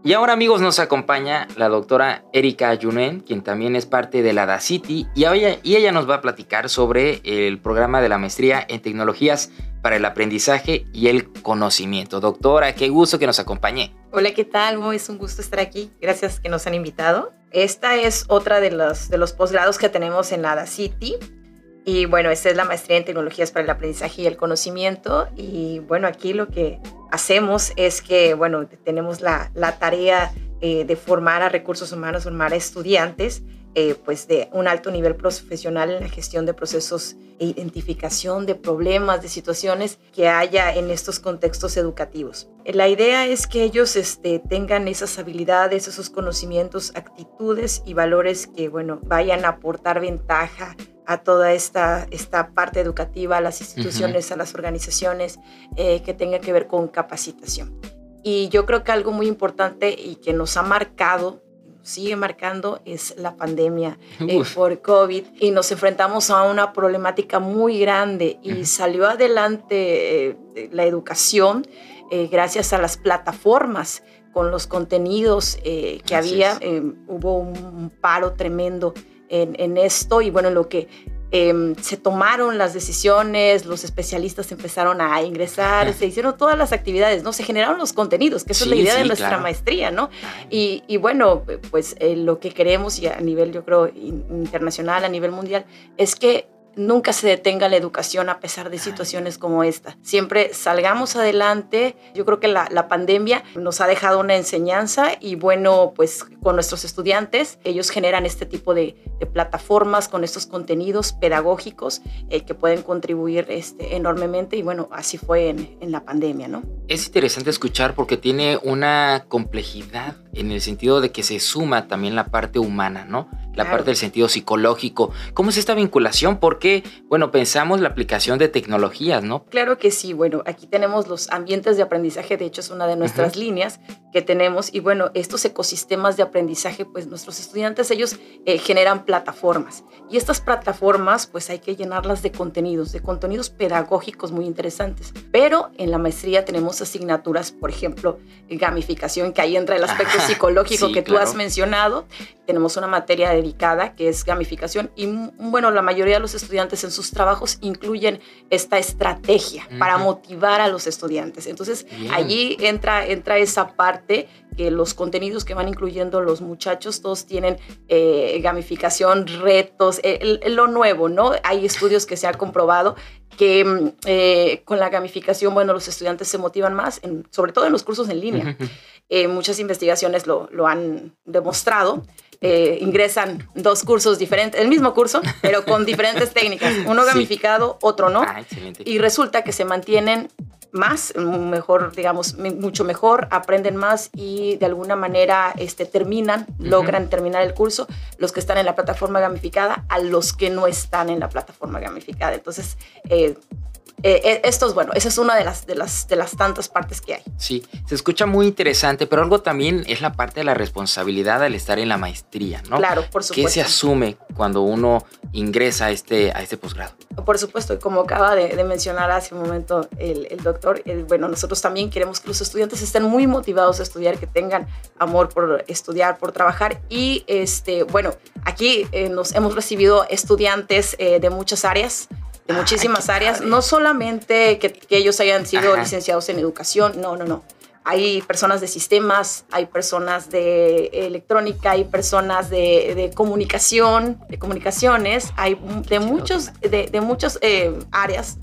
S1: Y ahora amigos nos acompaña la doctora Erika Ayunen, quien también es parte de la DACITI, y ella, y ella nos va a platicar sobre el programa de la maestría en tecnologías para el aprendizaje y el conocimiento. Doctora, qué gusto que nos acompañe.
S7: Hola, ¿qué tal? Es un gusto estar aquí. Gracias que nos han invitado. Esta es otra de los, de los posgrados que tenemos en la DACITI. Y bueno, esta es la maestría en tecnologías para el aprendizaje y el conocimiento. Y bueno, aquí lo que hacemos es que, bueno, tenemos la, la tarea eh, de formar a recursos humanos, formar a estudiantes, eh, pues de un alto nivel profesional en la gestión de procesos e identificación de problemas, de situaciones que haya en estos contextos educativos. La idea es que ellos este, tengan esas habilidades, esos conocimientos, actitudes y valores que, bueno, vayan a aportar ventaja a toda esta, esta parte educativa, a las instituciones, a las organizaciones eh, que tenga que ver con capacitación. Y yo creo que algo muy importante y que nos ha marcado, sigue marcando, es la pandemia eh, por COVID. Y nos enfrentamos a una problemática muy grande y salió adelante eh, la educación gracias a las plataformas con los contenidos eh, que había. Eh, hubo un paro tremendo en, en, esto y bueno, lo que Em, se tomaron las decisiones, los especialistas empezaron a ingresar, se hicieron todas las actividades, ¿no? Se generaron los contenidos, que eso es la idea de nuestra maestría, ¿no? Y, y bueno, pues eh, lo que queremos y a nivel, yo creo, internacional, a nivel mundial, es que nunca se detenga la educación a pesar de situaciones como esta. Siempre salgamos adelante. Yo creo que la, pandemia nos ha dejado una enseñanza y bueno, pues con nuestros estudiantes, ellos generan este tipo de, plataformas con estos contenidos pedagógicos eh, que pueden contribuir este, enormemente y bueno, así fue en, en la pandemia, ¿no?
S1: Es interesante escuchar porque tiene una complejidad en el sentido de que se suma también la parte humana, ¿no? La parte del sentido psicológico. ¿Cómo es esta vinculación? Porque, bueno, pensamos la aplicación de tecnologías, ¿no?
S7: Claro que sí. Bueno, aquí tenemos los ambientes de aprendizaje, de hecho es una de nuestras líneas que tenemos. Y bueno, estos ecosistemas de aprendizaje, pues nuestros estudiantes, ellos eh, generan plataformas. Y estas plataformas, pues hay que llenarlas de contenidos, de contenidos pedagógicos muy interesantes. Pero en la maestría tenemos asignaturas, por ejemplo, gamificación, que ahí entra el aspecto psicológico que tú has mencionado. Tenemos una materia dedicada que es gamificación y bueno, la mayoría de los estudiantes en sus trabajos incluyen esta estrategia para motivar a los estudiantes. Entonces, allí entra, entra esa parte que los contenidos que van incluyendo los muchachos, todos tienen eh, gamificación, retos, lo nuevo, ¿no? Hay estudios que se han comprobado que mm, eh, con la gamificación, bueno, los estudiantes se motivan más, sobre todo en los cursos en línea. Eh, muchas investigaciones lo, lo han demostrado. Eh, ingresan dos cursos diferentes, el mismo curso, pero con diferentes técnicas, uno gamificado, otro no. Ah, y resulta que se mantienen más, mejor, digamos, mucho mejor, aprenden más y de alguna manera este, terminan, logran terminar el curso, los que están en la plataforma gamificada a los que no están en la plataforma gamificada. Entonces, eh, eh, eh, esto es bueno, esa es una de las, de, las, de las tantas partes que hay.
S1: Sí, se escucha muy interesante, pero algo también es la parte de la responsabilidad al estar en la maestría, ¿no?
S7: Claro, por supuesto.
S1: ¿Qué se asume cuando uno ingresa a este, a este posgrado?
S7: Por supuesto, como acaba de, mencionar hace un momento el, el doctor, bueno, nosotros también queremos que los estudiantes estén muy motivados a estudiar, que tengan amor por estudiar, por trabajar y, este, bueno, aquí eh, nos hemos recibido estudiantes de muchas áreas, de muchísimas áreas, no solamente que, ellos hayan sido licenciados en educación, no, no, no. Hay personas de sistemas, hay personas de electrónica, hay personas de, comunicación, de comunicaciones, hay de muchos, de, de muchas eh, áreas.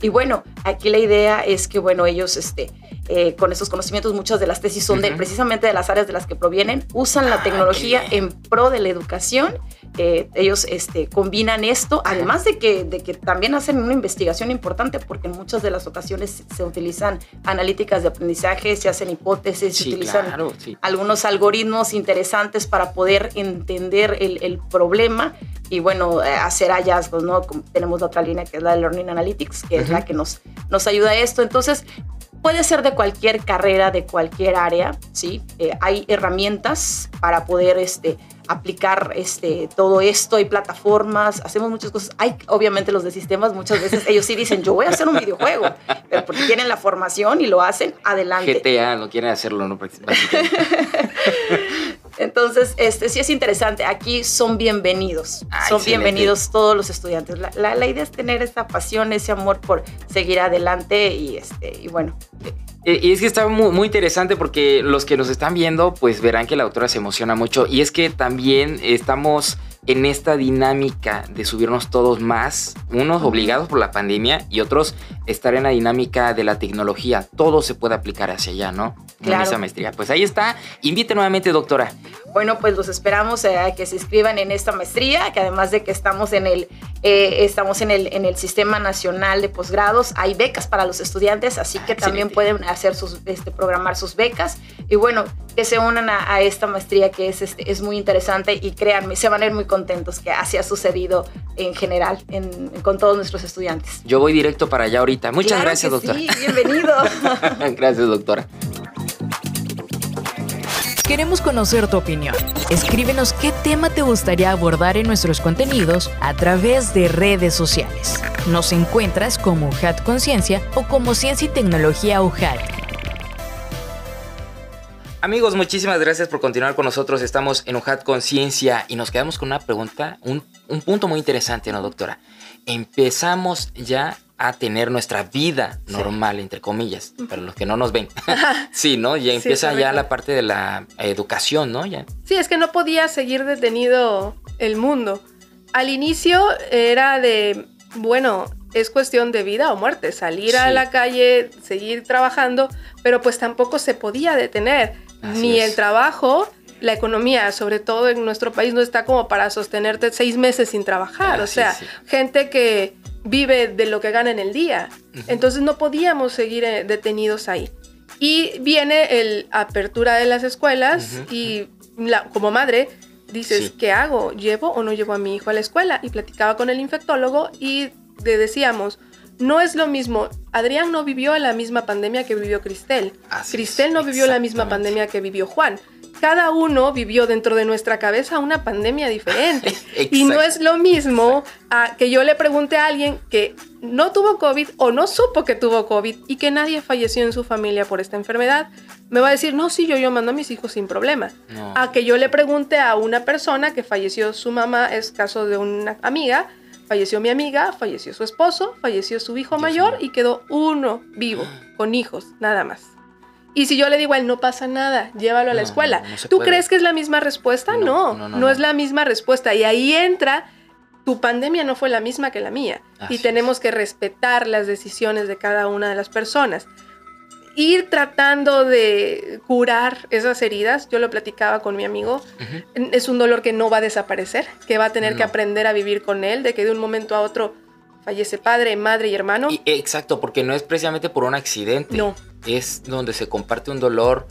S7: Y bueno, aquí la idea es que, bueno, ellos, este, eh, con esos conocimientos, muchas de las tesis son de, precisamente de las áreas de las que provienen, usan la ah, tecnología en pro de la educación ellos este, combinan esto, además de que, de que también hacen una investigación importante porque en muchas de las ocasiones se utilizan analíticas de aprendizaje, se hacen hipótesis, se utilizan algunos algoritmos interesantes para poder entender el, el problema y bueno, eh, hacer hallazgos, ¿no? Tenemos la otra línea que es la de Learning Analytics, que es la que nos, nos ayuda a esto. Entonces, puede ser de cualquier carrera, de cualquier área, ¿sí? Eh, hay herramientas para poder este, aplicar este, todo esto, hay plataformas, hacemos muchas cosas. Hay obviamente los de sistemas, muchas veces ellos sí dicen, yo voy a hacer un videojuego, pero porque tienen la formación y lo hacen, adelante.
S1: GTA no quieren hacerlo, ¿no?
S7: Entonces, este sí es interesante. Aquí son bienvenidos. Ah, son bienvenidos todos los estudiantes. La, la, idea es tener esa pasión, ese amor por seguir adelante y, este, y bueno.
S1: Y es que está muy, muy, interesante porque los que nos están viendo, pues verán que la autora se emociona mucho. Y es que también estamos en esta dinámica de subirnos todos más, unos obligados por la pandemia y otros estar en la dinámica de la tecnología. Todo se puede aplicar hacia allá, ¿no?
S7: Claro.
S1: En esa maestría. Pues ahí está. Invite nuevamente, doctora.
S7: Bueno, pues los esperamos eh, a que se inscriban en esta maestría, que además de que estamos en el, eh, estamos en el, en el Sistema Nacional de Posgrados, hay becas para los estudiantes, así que también pueden hacer sus, este, programar sus becas. Y bueno, que se unan a, esta maestría que es, este, es muy interesante y créanme, se van a ir muy contentos que así ha sucedido en general con todos nuestros estudiantes.
S1: Yo voy directo para allá ahorita. Muchas gracias, doctora.
S7: Sí, bienvenido.
S1: gracias, doctora.
S3: Queremos conocer tu opinión. Escríbenos qué tema te gustaría abordar en nuestros contenidos a través de redes sociales. Nos encuentras como UJAT Conciencia o como Ciencia y Tecnología UJAT.
S1: Amigos, muchísimas gracias por continuar con nosotros. Estamos en UJAT Conciencia y nos quedamos con una pregunta, un, un punto muy interesante, ¿no, doctora? Empezamos ya a tener nuestra vida normal, entre comillas, para los que no nos ven. sí, ¿no? Ya empieza ya la parte de la educación, ¿no? Ya.
S6: Sí, es que no podía seguir detenido el mundo. Al inicio era de, bueno, es cuestión de vida o muerte, salir a la calle, seguir trabajando, pero pues tampoco se podía detener ni el trabajo, la economía, sobre todo en nuestro país, no está como para sostenerte seis meses sin trabajar. o sea, gente que vive de lo que gana en el día. Entonces no podíamos seguir eh, detenidos ahí. Y viene el apertura de las escuelas y como madre dices, ¿qué hago? ¿Llevo o no llevo a mi hijo a la escuela? Y platicaba con el infectólogo y le decíamos, no es lo mismo. Adrián no vivió la misma pandemia que vivió Cristel. Cristel no vivió la misma pandemia que vivió Juan cada uno vivió dentro de nuestra cabeza una pandemia diferente. y no es lo mismo a que yo le pregunte a alguien que no tuvo COVID o no supo que tuvo COVID y que nadie falleció en su familia por esta enfermedad. Me va a decir, no, sí, yo, yo mando a mis hijos sin problema. A que yo le pregunte a una persona que falleció su mamá, es caso de una amiga, falleció mi amiga, falleció su esposo, falleció su hijo mayor y quedó uno vivo, con hijos, nada más. Y si yo le digo a él, no pasa nada, llévalo a la escuela. ¿Tú crees que es la misma respuesta? No, no, es la misma respuesta. Y ahí entra, tu pandemia no fue la misma que la mía. y tenemos que respetar las decisiones de cada una de las personas. Ir tratando de curar esas heridas, yo lo platicaba con mi amigo, es un dolor que no va a desaparecer, que va a tener que aprender a vivir con él, de que de un momento a otro fallece padre, madre y hermano.
S1: exacto, porque no es precisamente por un accidente. No es donde se comparte un dolor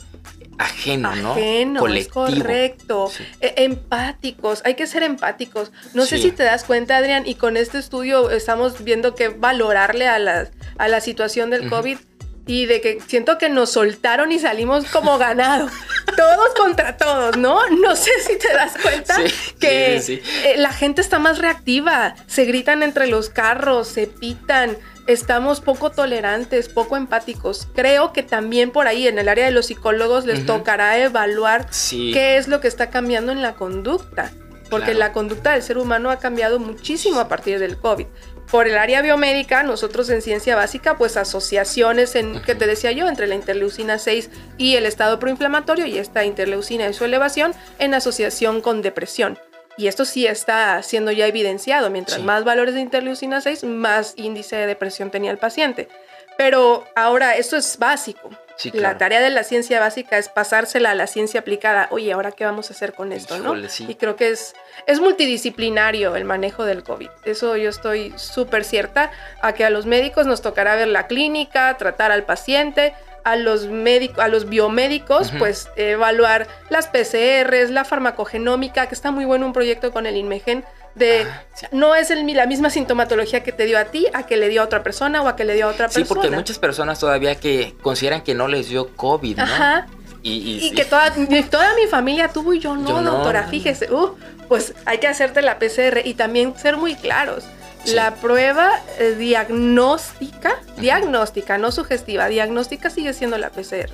S1: ajeno, ¿no?
S6: Ajeno, es correcto. E, empáticos, hay que ser empáticos. No sé si te das cuenta, Adrián, y con este estudio estamos viendo que valorarle a la, a la situación del COVID y de que siento que nos soltaron y salimos como ganados. todos contra todos, ¿no? No sé si te das cuenta que eh, la gente está más reactiva, se gritan entre los carros, se pitan estamos poco tolerantes, poco empáticos. Creo que también por ahí en el área de los psicólogos les tocará evaluar qué es lo que está cambiando en la conducta, porque la conducta del ser humano ha cambiado muchísimo a partir del COVID. Por el área biomédica, nosotros en ciencia básica, pues asociaciones en, que te decía yo, entre la interleucina 6 y el estado proinflamatorio y esta interleucina y su elevación en asociación con depresión. Y esto sí está siendo ya evidenciado. Mientras más valores de interleucina 6, más índice de depresión tenía el paciente. Pero ahora, esto es básico. La tarea de la ciencia básica es pasársela a la ciencia aplicada. Oye, ¿ahora qué vamos a hacer con esto? ¿no? Y creo que es, es multidisciplinario el manejo del COVID. Eso yo estoy súper cierta a que a los médicos nos tocará ver la clínica, tratar al paciente, a los médicos, a los biomédicos, pues evaluar las PCRs, la farmacogenómica, que está muy bueno un proyecto con el INMEGEN de ah, no es el, la misma sintomatología que te dio a ti, a que le dio a otra persona o a que le dio a otra persona.
S1: Sí, porque hay muchas personas todavía que consideran que no les dio COVID, ¿no? Ajá.
S6: Y, que toda, toda, mi familia tuvo y yo no, doctora, fíjese. Uh, pues hay que hacerte la PCR y también ser muy claros. La prueba eh, diagnóstica, diagnóstica, no sugestiva, diagnóstica sigue siendo la PCR.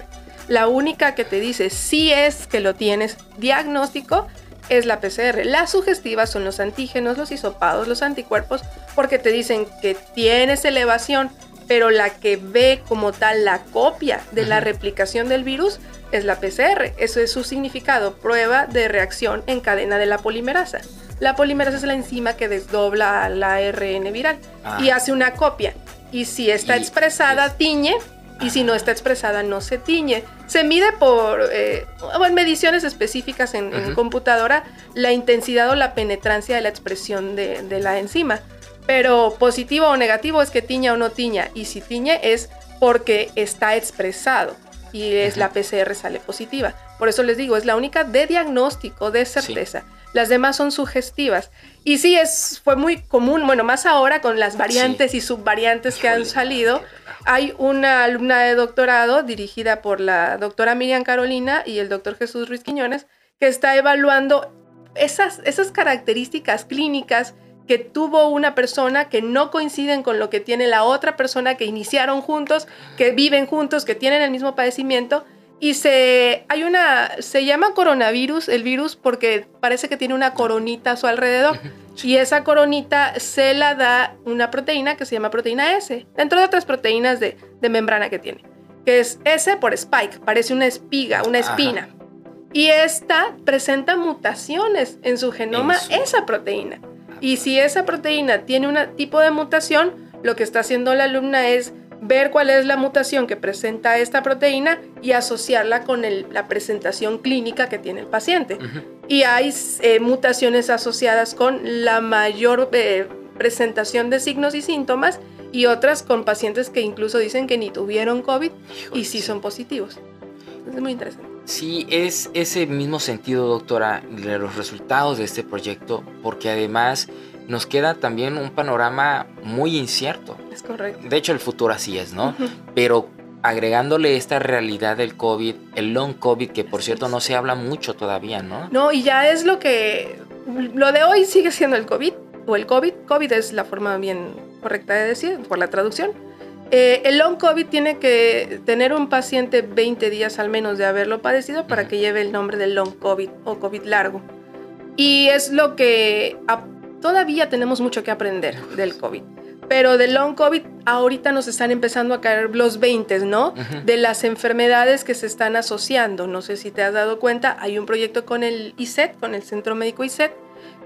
S6: La única que te dice si es que lo tienes diagnóstico es la PCR. Las sugestivas son los antígenos, los hisopados, los anticuerpos, porque te dicen que tienes elevación, pero la que ve como tal la copia de la replicación del virus es la PCR. Eso es su significado, prueba de reacción en cadena de la polimerasa. La polimerasa es la enzima que desdobla la ARN viral y ah. hace una copia. Y si está expresada, tiñe. Y si no está expresada, no se tiñe. Se mide por eh, mediciones específicas en, computadora la intensidad o la penetrancia de la expresión de, de la enzima. Pero positivo o negativo es que tiña o no tiña. Y si tiñe es porque está expresado y es la PCR sale positiva. Por eso les digo, es la única de diagnóstico, de certeza. Las demás son sugestivas. Y sí, es, fue muy común, bueno, más ahora con las variantes y subvariantes que han salido. Hay una alumna de doctorado dirigida por la doctora Miriam Carolina y el doctor Jesús Ruiz Quiñones, que está evaluando esas, esas características clínicas que tuvo una persona que no coinciden con lo que tiene la otra persona que iniciaron juntos, que viven juntos, que tienen el mismo padecimiento y se hay una se llama coronavirus el virus porque parece que tiene una coronita a su alrededor. Y esa coronita se la da una proteína que se llama proteína S dentro de otras proteínas de, de membrana que tiene que es S por spike parece una espiga una espina. Y esta presenta mutaciones en su genoma esa proteína. Y si esa proteína tiene un tipo de mutación lo que está haciendo la alumna es ver cuál es la mutación que presenta esta proteína y asociarla con la presentación clínica que tiene el paciente. Y hay eh, mutaciones asociadas con la mayor eh, presentación de signos y síntomas y otras con pacientes que incluso dicen que ni tuvieron COVID y sí son positivos. Es muy interesante.
S1: Sí, es ese mismo sentido, doctora, de los resultados de este proyecto, porque además nos queda también un panorama muy incierto.
S6: Es correcto.
S1: De hecho, el futuro así es, ¿no? Pero agregándole esta realidad del COVID, el long COVID, que por cierto no se habla mucho todavía, ¿no?
S6: No, y ya es lo que... Lo de hoy sigue siendo el COVID, o el COVID. COVID es la forma bien correcta de decir, por la traducción. Eh, el long COVID tiene que tener un paciente 20 días al menos de haberlo padecido para que lleve el nombre de long COVID o COVID largo. Y es lo que todavía tenemos mucho que aprender del COVID. Pero del long COVID ahorita nos están empezando a caer los 20, ¿no? De las enfermedades que se están asociando. No sé si te has dado cuenta, hay un proyecto con el ICET, con el Centro Médico ICET,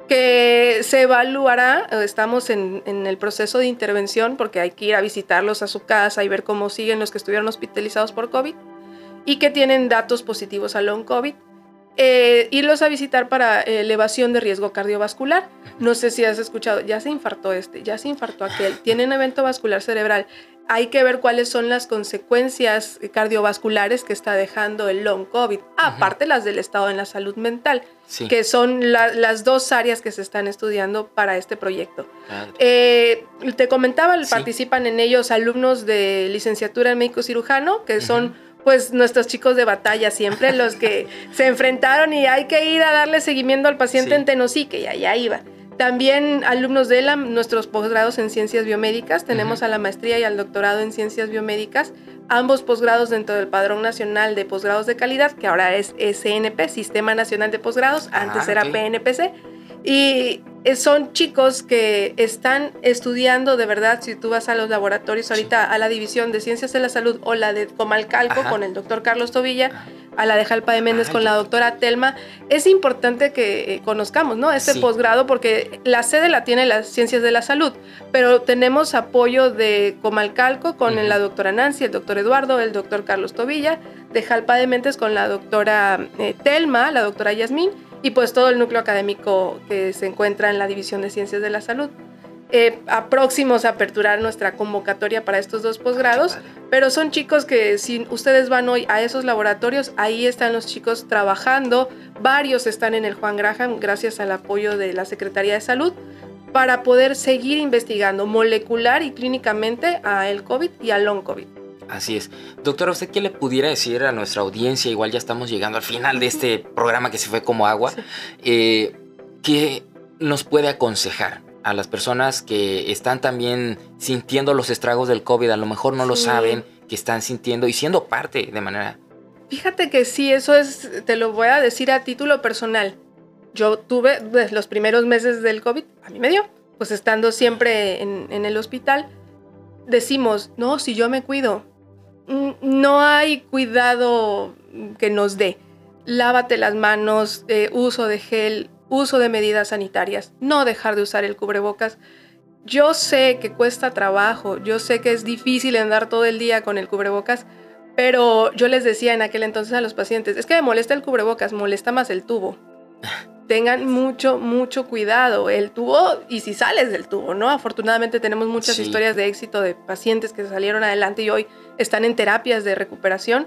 S6: que se evaluará, estamos en, en, el proceso de intervención porque hay que ir a visitarlos a su casa y ver cómo siguen los que estuvieron hospitalizados por COVID y que tienen datos positivos al long COVID eh, irlos a visitar para elevación de riesgo cardiovascular. No sé si has escuchado, ya se infartó este, ya se infartó aquel, tienen evento vascular cerebral. Hay que ver cuáles son las consecuencias cardiovasculares que está dejando el long COVID, aparte las del estado en la salud mental, que son las dos áreas que se están estudiando para este proyecto. Eh, te comentaba, participan en ellos alumnos de licenciatura en médico cirujano, que son pues nuestros chicos de batalla siempre, los que se enfrentaron y hay que ir a darle seguimiento al paciente en Tenosique y allá iba. También alumnos de la, nuestros posgrados en ciencias biomédicas, tenemos a la maestría y al doctorado en ciencias biomédicas, ambos posgrados dentro del Padrón Nacional de Posgrados de Calidad, que ahora es SNP, Sistema Nacional de Posgrados, antes ah, era PNPC y son chicos que están estudiando de verdad, si tú vas a los laboratorios ahorita, a la División de Ciencias de la Salud o la de Comalcalco con el doctor Carlos Tobilla, a la de Jalpa de Méndez con la doctora Telma, es importante que eh, conozcamos ¿no? este posgrado porque la sede la tiene las Ciencias de la Salud, pero tenemos apoyo de Comalcalco con la doctora Nancy, el doctor Eduardo, el doctor Carlos Tobilla, de Jalpa de Méndez con la doctora eh, Telma, la doctora Yasmín, y pues todo el núcleo académico que se encuentra en la División de Ciencias de la Salud. Eh, a próximos a aperturar nuestra convocatoria para estos dos posgrados, pero son chicos que si ustedes van hoy a esos laboratorios, ahí están los chicos trabajando, varios están en el Juan Graham gracias al apoyo de la Secretaría de Salud para poder seguir investigando molecular y clínicamente a el COVID y al long COVID.
S1: Así es. Doctora, ¿usted qué le pudiera decir a nuestra audiencia? Igual ya estamos llegando al final de este programa que se fue como agua. Eh, ¿Qué nos puede aconsejar a las personas que están también sintiendo los estragos del COVID? A lo mejor no lo saben, que están sintiendo y siendo parte de manera...
S6: Fíjate que sí, eso es, te lo voy a decir a título personal. Yo tuve pues, los primeros meses del COVID, a mí me dio, pues estando siempre en, en el hospital, decimos, no, si yo me cuido, no hay cuidado que nos dé. Lávate las manos, eh, uso de gel, uso de medidas sanitarias, no dejar de usar el cubrebocas. Yo sé que cuesta trabajo, yo sé que es difícil andar todo el día con el cubrebocas, pero yo les decía en aquel entonces a los pacientes, es que me molesta el cubrebocas, molesta más el tubo. Tengan mucho, mucho cuidado el tubo y si sales del tubo, ¿no? Afortunadamente tenemos muchas historias de éxito de pacientes que salieron adelante y hoy están en terapias de recuperación,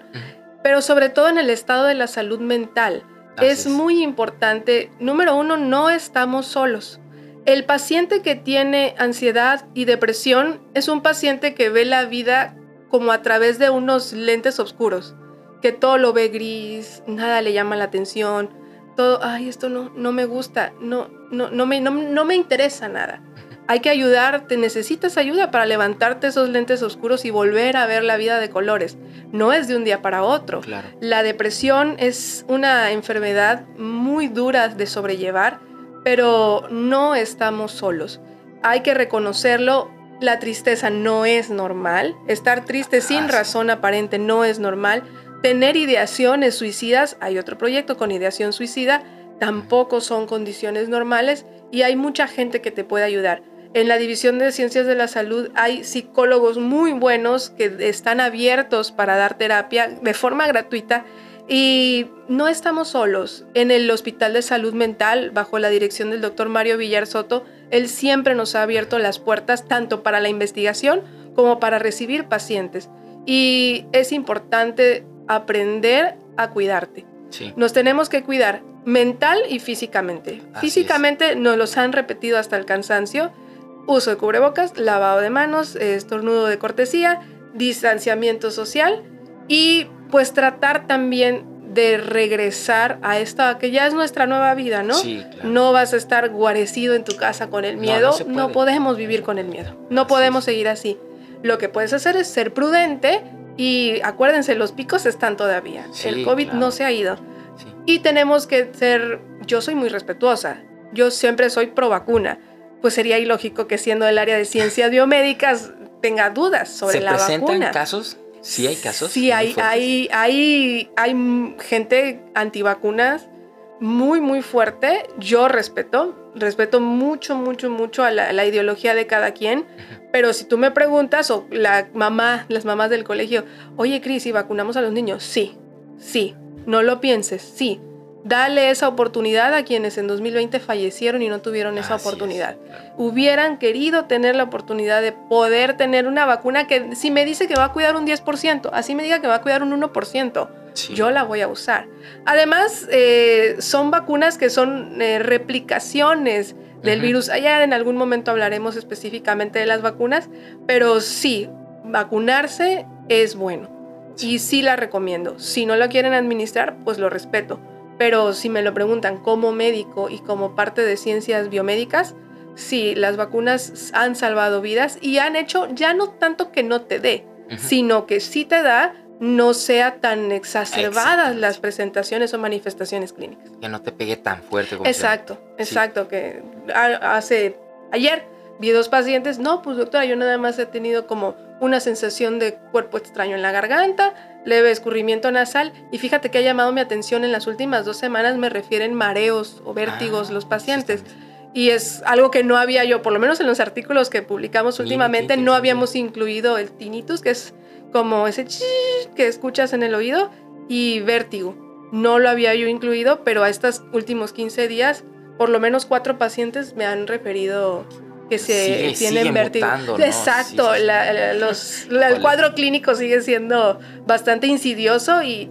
S6: pero sobre todo en el estado de la salud mental. es muy importante, número uno, no estamos solos. El paciente que tiene ansiedad y depresión es un paciente que ve la vida como a través de unos lentes oscuros, que todo lo ve gris, nada le llama la atención, todo, ay, esto no, no me gusta, no, no, no, me, no, no me interesa nada. hay que ayudarte, necesitas ayuda para levantarte esos lentes oscuros y volver a ver la vida de colores. No es de un día para otro. La depresión es una enfermedad muy dura de sobrellevar, pero no estamos solos. Hay que reconocerlo. La tristeza no es normal. Estar triste sin razón aparente no es normal. Tener ideaciones suicidas, hay otro proyecto con ideación suicida, tampoco son condiciones normales y hay mucha gente que te puede ayudar. En la División de Ciencias de la Salud hay psicólogos muy buenos que están abiertos para dar terapia de forma gratuita y no estamos solos. En el Hospital de Salud Mental, bajo la dirección del doctor Mario Villar Soto, él siempre nos ha abierto las puertas tanto para la investigación como para recibir pacientes. Y es importante aprender a cuidarte. Nos tenemos que cuidar mental y físicamente. físicamente nos los han repetido hasta el cansancio uso de cubrebocas, lavado de manos, estornudo de cortesía, distanciamiento social y pues tratar también de regresar a esta que ya es nuestra nueva vida, ¿no? Sí, claro. No vas a estar guarecido en tu casa con el miedo, no, podemos vivir con el miedo, no podemos seguir así. Lo que puedes hacer es ser prudente y acuérdense, los picos están todavía, el COVID no se ha ido. Y tenemos que ser, yo soy muy respetuosa, yo siempre soy pro vacuna pues sería ilógico que siendo el área de ciencias biomédicas tenga dudas sobre la vacuna. ¿Se presentan
S1: casos? Sí hay casos.
S6: Sí, hay, hay, hay, hay gente antivacunas muy, muy fuerte. Yo respeto, respeto mucho, mucho, mucho a la, ideología de cada quien. Pero si tú me preguntas, o la mamá, las mamás del colegio, oye, Cris, ¿y vacunamos a los niños? Sí, sí. No lo pienses, sí. Dale esa oportunidad a quienes en 2020 fallecieron y no tuvieron esa oportunidad. Hubieran querido tener la oportunidad de poder tener una vacuna que si me dice que va a cuidar un 10%, así me diga que va a cuidar un 1%, yo la voy a usar. Además, eh, son vacunas que son eh, replicaciones del virus. Allá en algún momento hablaremos específicamente de las vacunas, pero sí, vacunarse es bueno. Y sí la recomiendo. Si no la quieren administrar, pues lo respeto pero si me lo preguntan como médico y como parte de ciencias biomédicas, sí, las vacunas han salvado vidas y han hecho ya no tanto que no te dé, sino que si te da, no sea tan exacerbadas las presentaciones o manifestaciones clínicas.
S1: Que no te pegue tan fuerte. Como
S6: exacto, exacto, que hace ayer vi dos pacientes, no, pues doctora, yo nada más he tenido como una sensación de cuerpo extraño en la garganta, leve escurrimiento nasal y fíjate que ha llamado mi atención en las últimas dos semanas me refieren mareos o vértigos ah, los pacientes. Y es algo que no había yo, por lo menos en los artículos que publicamos últimamente, no habíamos incluido el tinnitus, que es como ese que escuchas en el oído, y vértigo. No lo había yo incluido, pero a estos últimos 15 días, por lo menos cuatro pacientes me han referido que se tienen vértigo. Exacto, el cuadro clínico sigue siendo bastante insidioso y,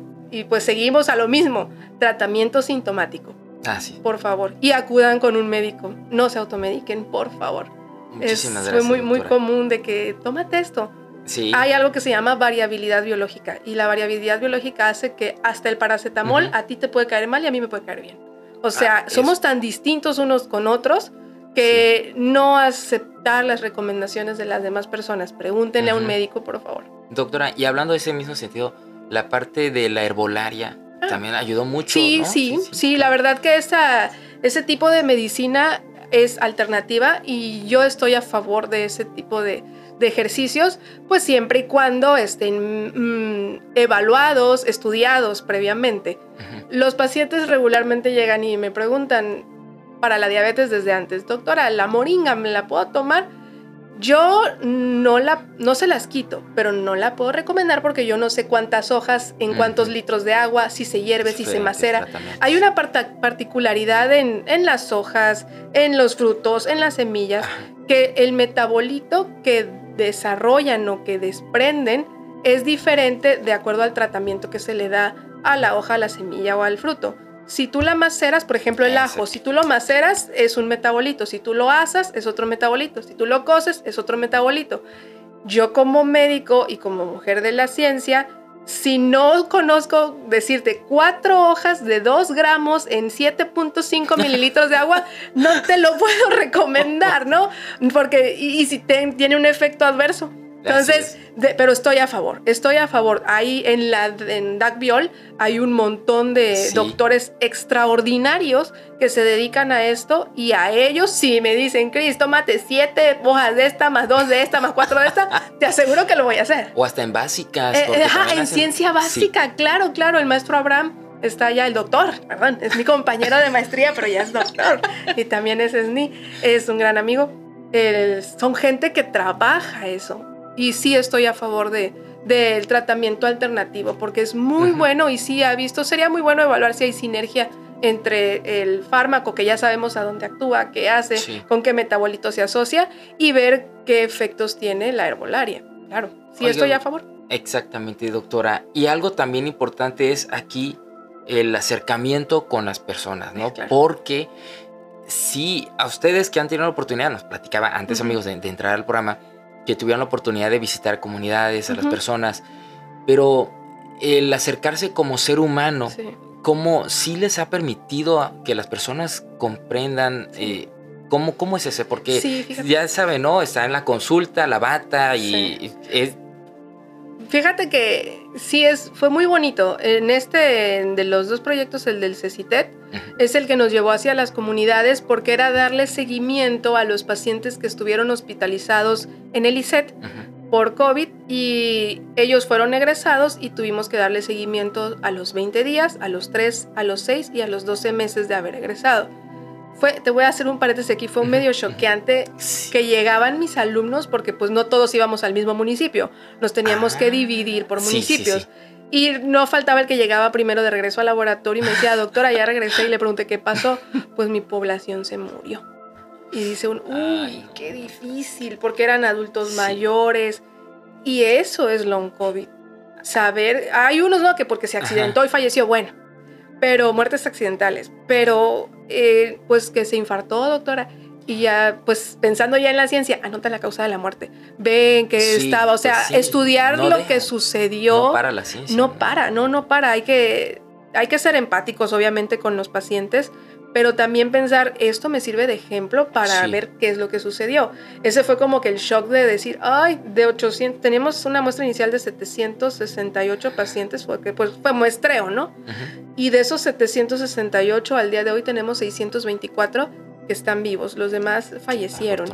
S6: pues seguimos a lo mismo, tratamiento sintomático.
S1: Ah.
S6: Por favor, y acudan con un médico, no se automediquen, por favor.
S1: Muchísimas
S6: es
S1: gracias,
S6: muy, muy común de que tómate esto.
S1: Sí.
S6: Hay algo que se llama variabilidad biológica y la variabilidad biológica hace que hasta el paracetamol a ti te puede caer mal y a mí me puede caer bien. O sea, ah, somos tan distintos unos con otros que no aceptar las recomendaciones de las demás personas. Pregúntenle a un médico, por favor.
S1: Doctora, y hablando de ese mismo sentido, la parte de la herbolaria ah. también ayudó mucho.
S6: Sí, sí, sí, la verdad que esa, ese tipo de medicina es alternativa y yo estoy a favor de ese tipo de, ejercicios, pues siempre y cuando estén mm, evaluados, estudiados previamente. Los pacientes regularmente llegan y me preguntan, para la diabetes desde antes. Doctora, la moringa, ¿me la puedo tomar? Yo no, la, no se las quito, pero no la puedo recomendar porque yo no sé cuántas hojas, en cuántos litros de agua, si se hierve, si se macera. Hay una particularidad en, en, las hojas, en los frutos, en las semillas, que el metabolito que desarrollan o que desprenden es diferente de acuerdo al tratamiento que se le da a la hoja, a la semilla o al fruto. Si tú la maceras, por ejemplo, el ajo, si tú lo maceras, es un metabolito. Si tú lo asas, es otro metabolito. Si tú lo coces, es otro metabolito. Yo como médico y como mujer de la ciencia, si no conozco decirte cuatro hojas de 2 gramos en 7.5 mililitros de agua, no te lo puedo recomendar, ¿no? Porque, y, si tiene un efecto adverso. Entonces, pero estoy a favor, estoy a favor. Ahí en la en DACBIOL hay un montón de doctores extraordinarios que se dedican a esto y a ellos si me dicen, Cris, tómate siete hojas de esta, más dos de esta, más cuatro de esta, te aseguro que lo voy a hacer.
S1: O hasta en básicas.
S6: Eh, ajá, en ciencia básica, claro, claro, el maestro Abraham está allá el doctor, perdón, es mi compañero de maestría, pero ya es doctor. Y también es SNI, es un gran amigo. son gente que trabaja eso y sí estoy a favor de, del tratamiento alternativo porque es muy bueno y sí ha visto, sería muy bueno evaluar si hay sinergia entre el fármaco que ya sabemos a dónde actúa, qué hace, con qué metabolito se asocia y ver qué efectos tiene la herbolaria. Claro, sí estoy a favor.
S1: Exactamente, doctora. Y algo también importante es aquí el acercamiento con las personas, ¿no? Porque si a ustedes que han tenido la oportunidad, nos platicaba antes, amigos, de entrar al programa, que tuvieron la oportunidad de visitar comunidades, a las personas, pero el acercarse como ser humano, como sí les ha permitido que las personas comprendan eh, cómo, cómo es ese, porque ya saben, ¿no? Está en la consulta, la bata y es
S6: Fíjate que sí es, fue muy bonito. En este de los dos proyectos, el del CECITET, es el que nos llevó hacia las comunidades porque era darle seguimiento a los pacientes que estuvieron hospitalizados en el ICET por COVID y ellos fueron egresados y tuvimos que darle seguimiento a los 20 días, a los 3, a los 6 y a los 12 meses de haber egresado te voy a hacer un paréntesis aquí, fue un medio choqueante que llegaban mis alumnos porque pues no todos íbamos al mismo municipio, nos teníamos que ah. dividir por municipios. y no faltaba el que llegaba primero de regreso al laboratorio y me decía, doctora, ya regresé y le pregunté qué pasó. Pues mi población se murió. Y dice un, uy, qué difícil, porque eran adultos mayores. Y eso es long COVID. Saber, hay unos, ¿no? Que porque se accidentó y falleció, bueno, pero muertes accidentales. Pero eh, pues que se infartó, doctora. Y ya, pues pensando ya en la ciencia, anota la causa de la muerte. Ven que estaba, o sea, pues estudiar lo que sucedió.
S1: No para la ciencia.
S6: No, para, no, no para. Hay que, hay que ser empáticos, obviamente, con los pacientes, pero también pensar, esto me sirve de ejemplo para ver qué es lo que sucedió. Ese fue como que el shock de decir, ay, de 800, tenemos una muestra inicial de 768 pacientes, porque pues fue muestreo, ¿no? Y de esos 768 al día de hoy tenemos 624 que están vivos, los demás fallecieron.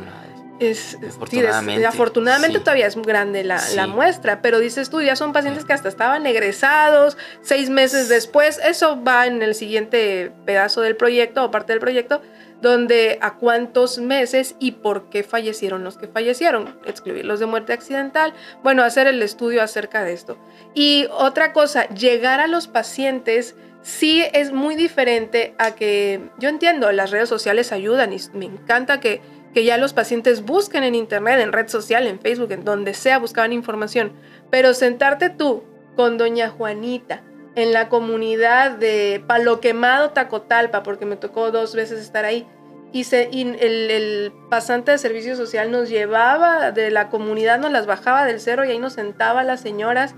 S6: Es, afortunadamente, afortunadamente todavía es grande la, la, muestra, pero dices tú, ya son pacientes que hasta estaban egresados seis meses después. Eso va en el siguiente pedazo del proyecto o parte del proyecto, donde a cuántos meses y por qué fallecieron los que fallecieron, excluirlos de muerte accidental, bueno, hacer el estudio acerca de esto. Y otra cosa, llegar a los pacientes sí es muy diferente a que yo entiendo, las redes sociales ayudan y me encanta que que ya los pacientes busquen en internet, en red social, en Facebook, en donde sea, buscaban información. Pero sentarte tú con doña Juanita en la comunidad de Palo Quemado, Tacotalpa, porque me tocó dos veces estar ahí, y, el, pasante de servicio social nos llevaba de la comunidad, nos las bajaba del cerro y ahí nos sentaba las señoras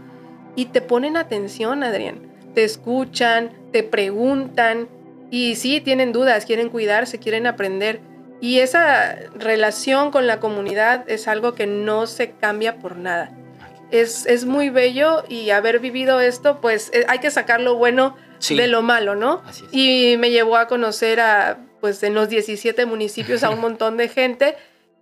S6: y te ponen atención, Adrián. Te escuchan, te preguntan y sí, tienen dudas, quieren cuidarse, quieren aprender y esa relación con la comunidad es algo que no se cambia por nada. Es, es muy bello y haber vivido esto, pues eh, hay que sacar lo bueno de lo malo, ¿no? Y me llevó a conocer a, pues en los 17 municipios a un montón de gente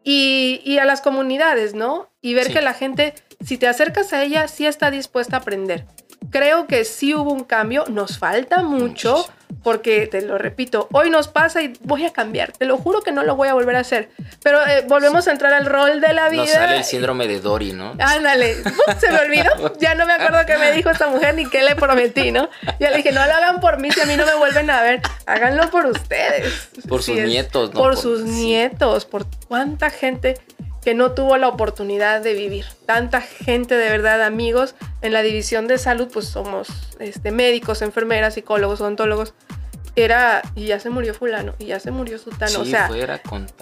S6: y, y a las comunidades, ¿no? Y ver que la gente, si te acercas a ella, sí está dispuesta a aprender. Creo que sí hubo un cambio, nos falta mucho porque te lo repito, hoy nos pasa y voy a cambiar, te lo juro que no lo voy a volver a hacer, pero eh, volvemos a entrar al rol de la vida. Nos
S1: sale el síndrome de Dory, ¿no?
S6: Ándale, se me olvidó, ya no me acuerdo qué me dijo esta mujer ni qué le prometí, ¿no? Ya le dije, no lo hagan por mí si a mí no me vuelven a ver, háganlo por ustedes.
S1: Por sus nietos,
S6: ¿no? Por, sus nietos, por cuánta gente que no tuvo la oportunidad de vivir. Tanta gente de verdad, amigos, en la división de salud, pues somos este, médicos, enfermeras, psicólogos, odontólogos. Era, y ya se murió fulano, y ya se murió sutano. o sea,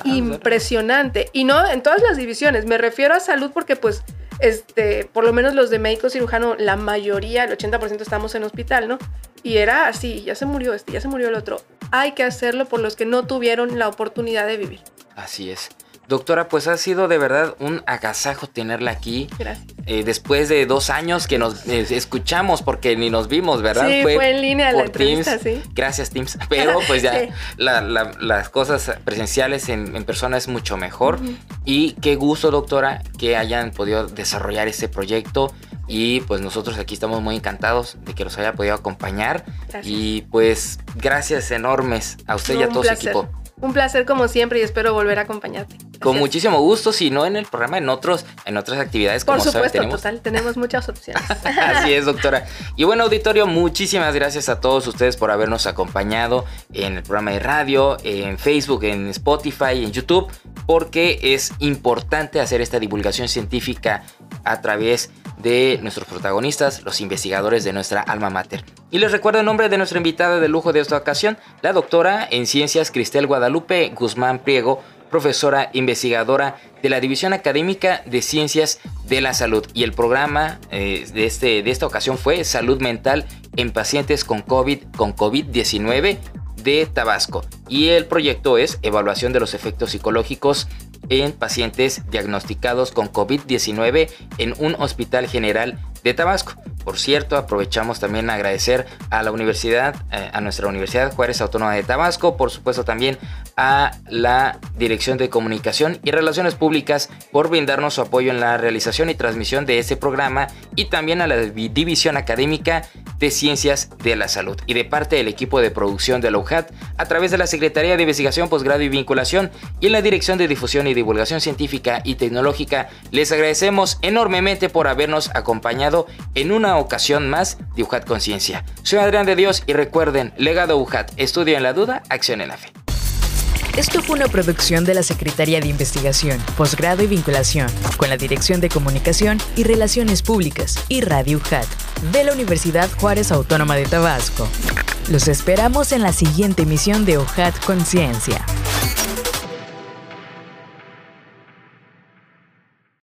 S6: impresionante. Y no en todas las divisiones, me refiero a salud porque pues este, por lo menos los de médico cirujano, la mayoría, el 80% estamos en hospital, ¿no? Y era así, ya se murió este, ya se murió el otro. Hay que hacerlo por los que no tuvieron la oportunidad de vivir.
S1: Así es. Doctora, pues ha sido de verdad un agasajo tenerla aquí.
S6: Gracias.
S1: Eh, después de dos años que nos eh, escuchamos, porque ni nos vimos, ¿verdad?
S6: Sí, fue, en línea la
S1: por
S6: entrevista,
S1: Teams.
S6: sí.
S1: Gracias, Teams. Pero pues ya
S6: Sí.
S1: la- la- las cosas presenciales en, en persona es mucho mejor. Y qué gusto, doctora, que hayan podido desarrollar este proyecto. Y pues nosotros aquí estamos muy encantados de que los haya podido acompañar.
S6: Gracias.
S1: Y pues gracias enormes a usted y a todo su equipo.
S6: Un placer como siempre y espero volver a acompañarte.
S1: Con muchísimo gusto, si no en el programa, en otros, en otras actividades,
S6: Por
S1: como sabe,
S6: supuesto,
S1: tenemos.
S6: total, tenemos muchas opciones.
S1: Así es, doctora. Y bueno, auditorio, muchísimas gracias a todos ustedes por habernos acompañado en el programa de radio, en Facebook, en Spotify, en YouTube, porque es importante hacer esta divulgación científica a través de nuestros protagonistas, los investigadores de nuestra alma mater. Y les recuerdo el nombre de nuestra invitada de lujo de esta ocasión, la doctora en ciencias Cristel Guadalupe Guzmán Priego, profesora investigadora de la División Académica de Ciencias de la Salud. Y el programa eh, de, este, de esta ocasión fue Salud Mental en pacientes con COVID, con COVID-19 de Tabasco. Y el proyecto es Evaluación de los efectos psicológicos en pacientes diagnosticados con COVID-19 en un hospital general de Tabasco. Por cierto, aprovechamos también a agradecer a la universidad, eh, a nuestra Universidad Juárez Autónoma de Tabasco, por supuesto también a la Dirección de Comunicación y Relaciones Públicas por brindarnos su apoyo en la realización y transmisión de este programa y también a la División Académica de Ciencias de la Salud y de parte del equipo de producción de la UJAT a través de la Secretaría de Investigación, Posgrado y Vinculación y en la Dirección de Difusión y Divulgación Científica y Tecnológica. Les agradecemos enormemente por habernos en una ocasión más de UJAT Conciencia. Soy Adrián de Dios y recuerden, legado UJAT, estudio en la duda, acción en la fe.
S3: Esto fue una producción de la Secretaría de Investigación, Posgrado y Vinculación, con la Dirección de Comunicación y Relaciones Públicas y Radio UJAT de la Universidad Juárez Autónoma de Tabasco. Los esperamos en la siguiente emisión de UJAT Conciencia.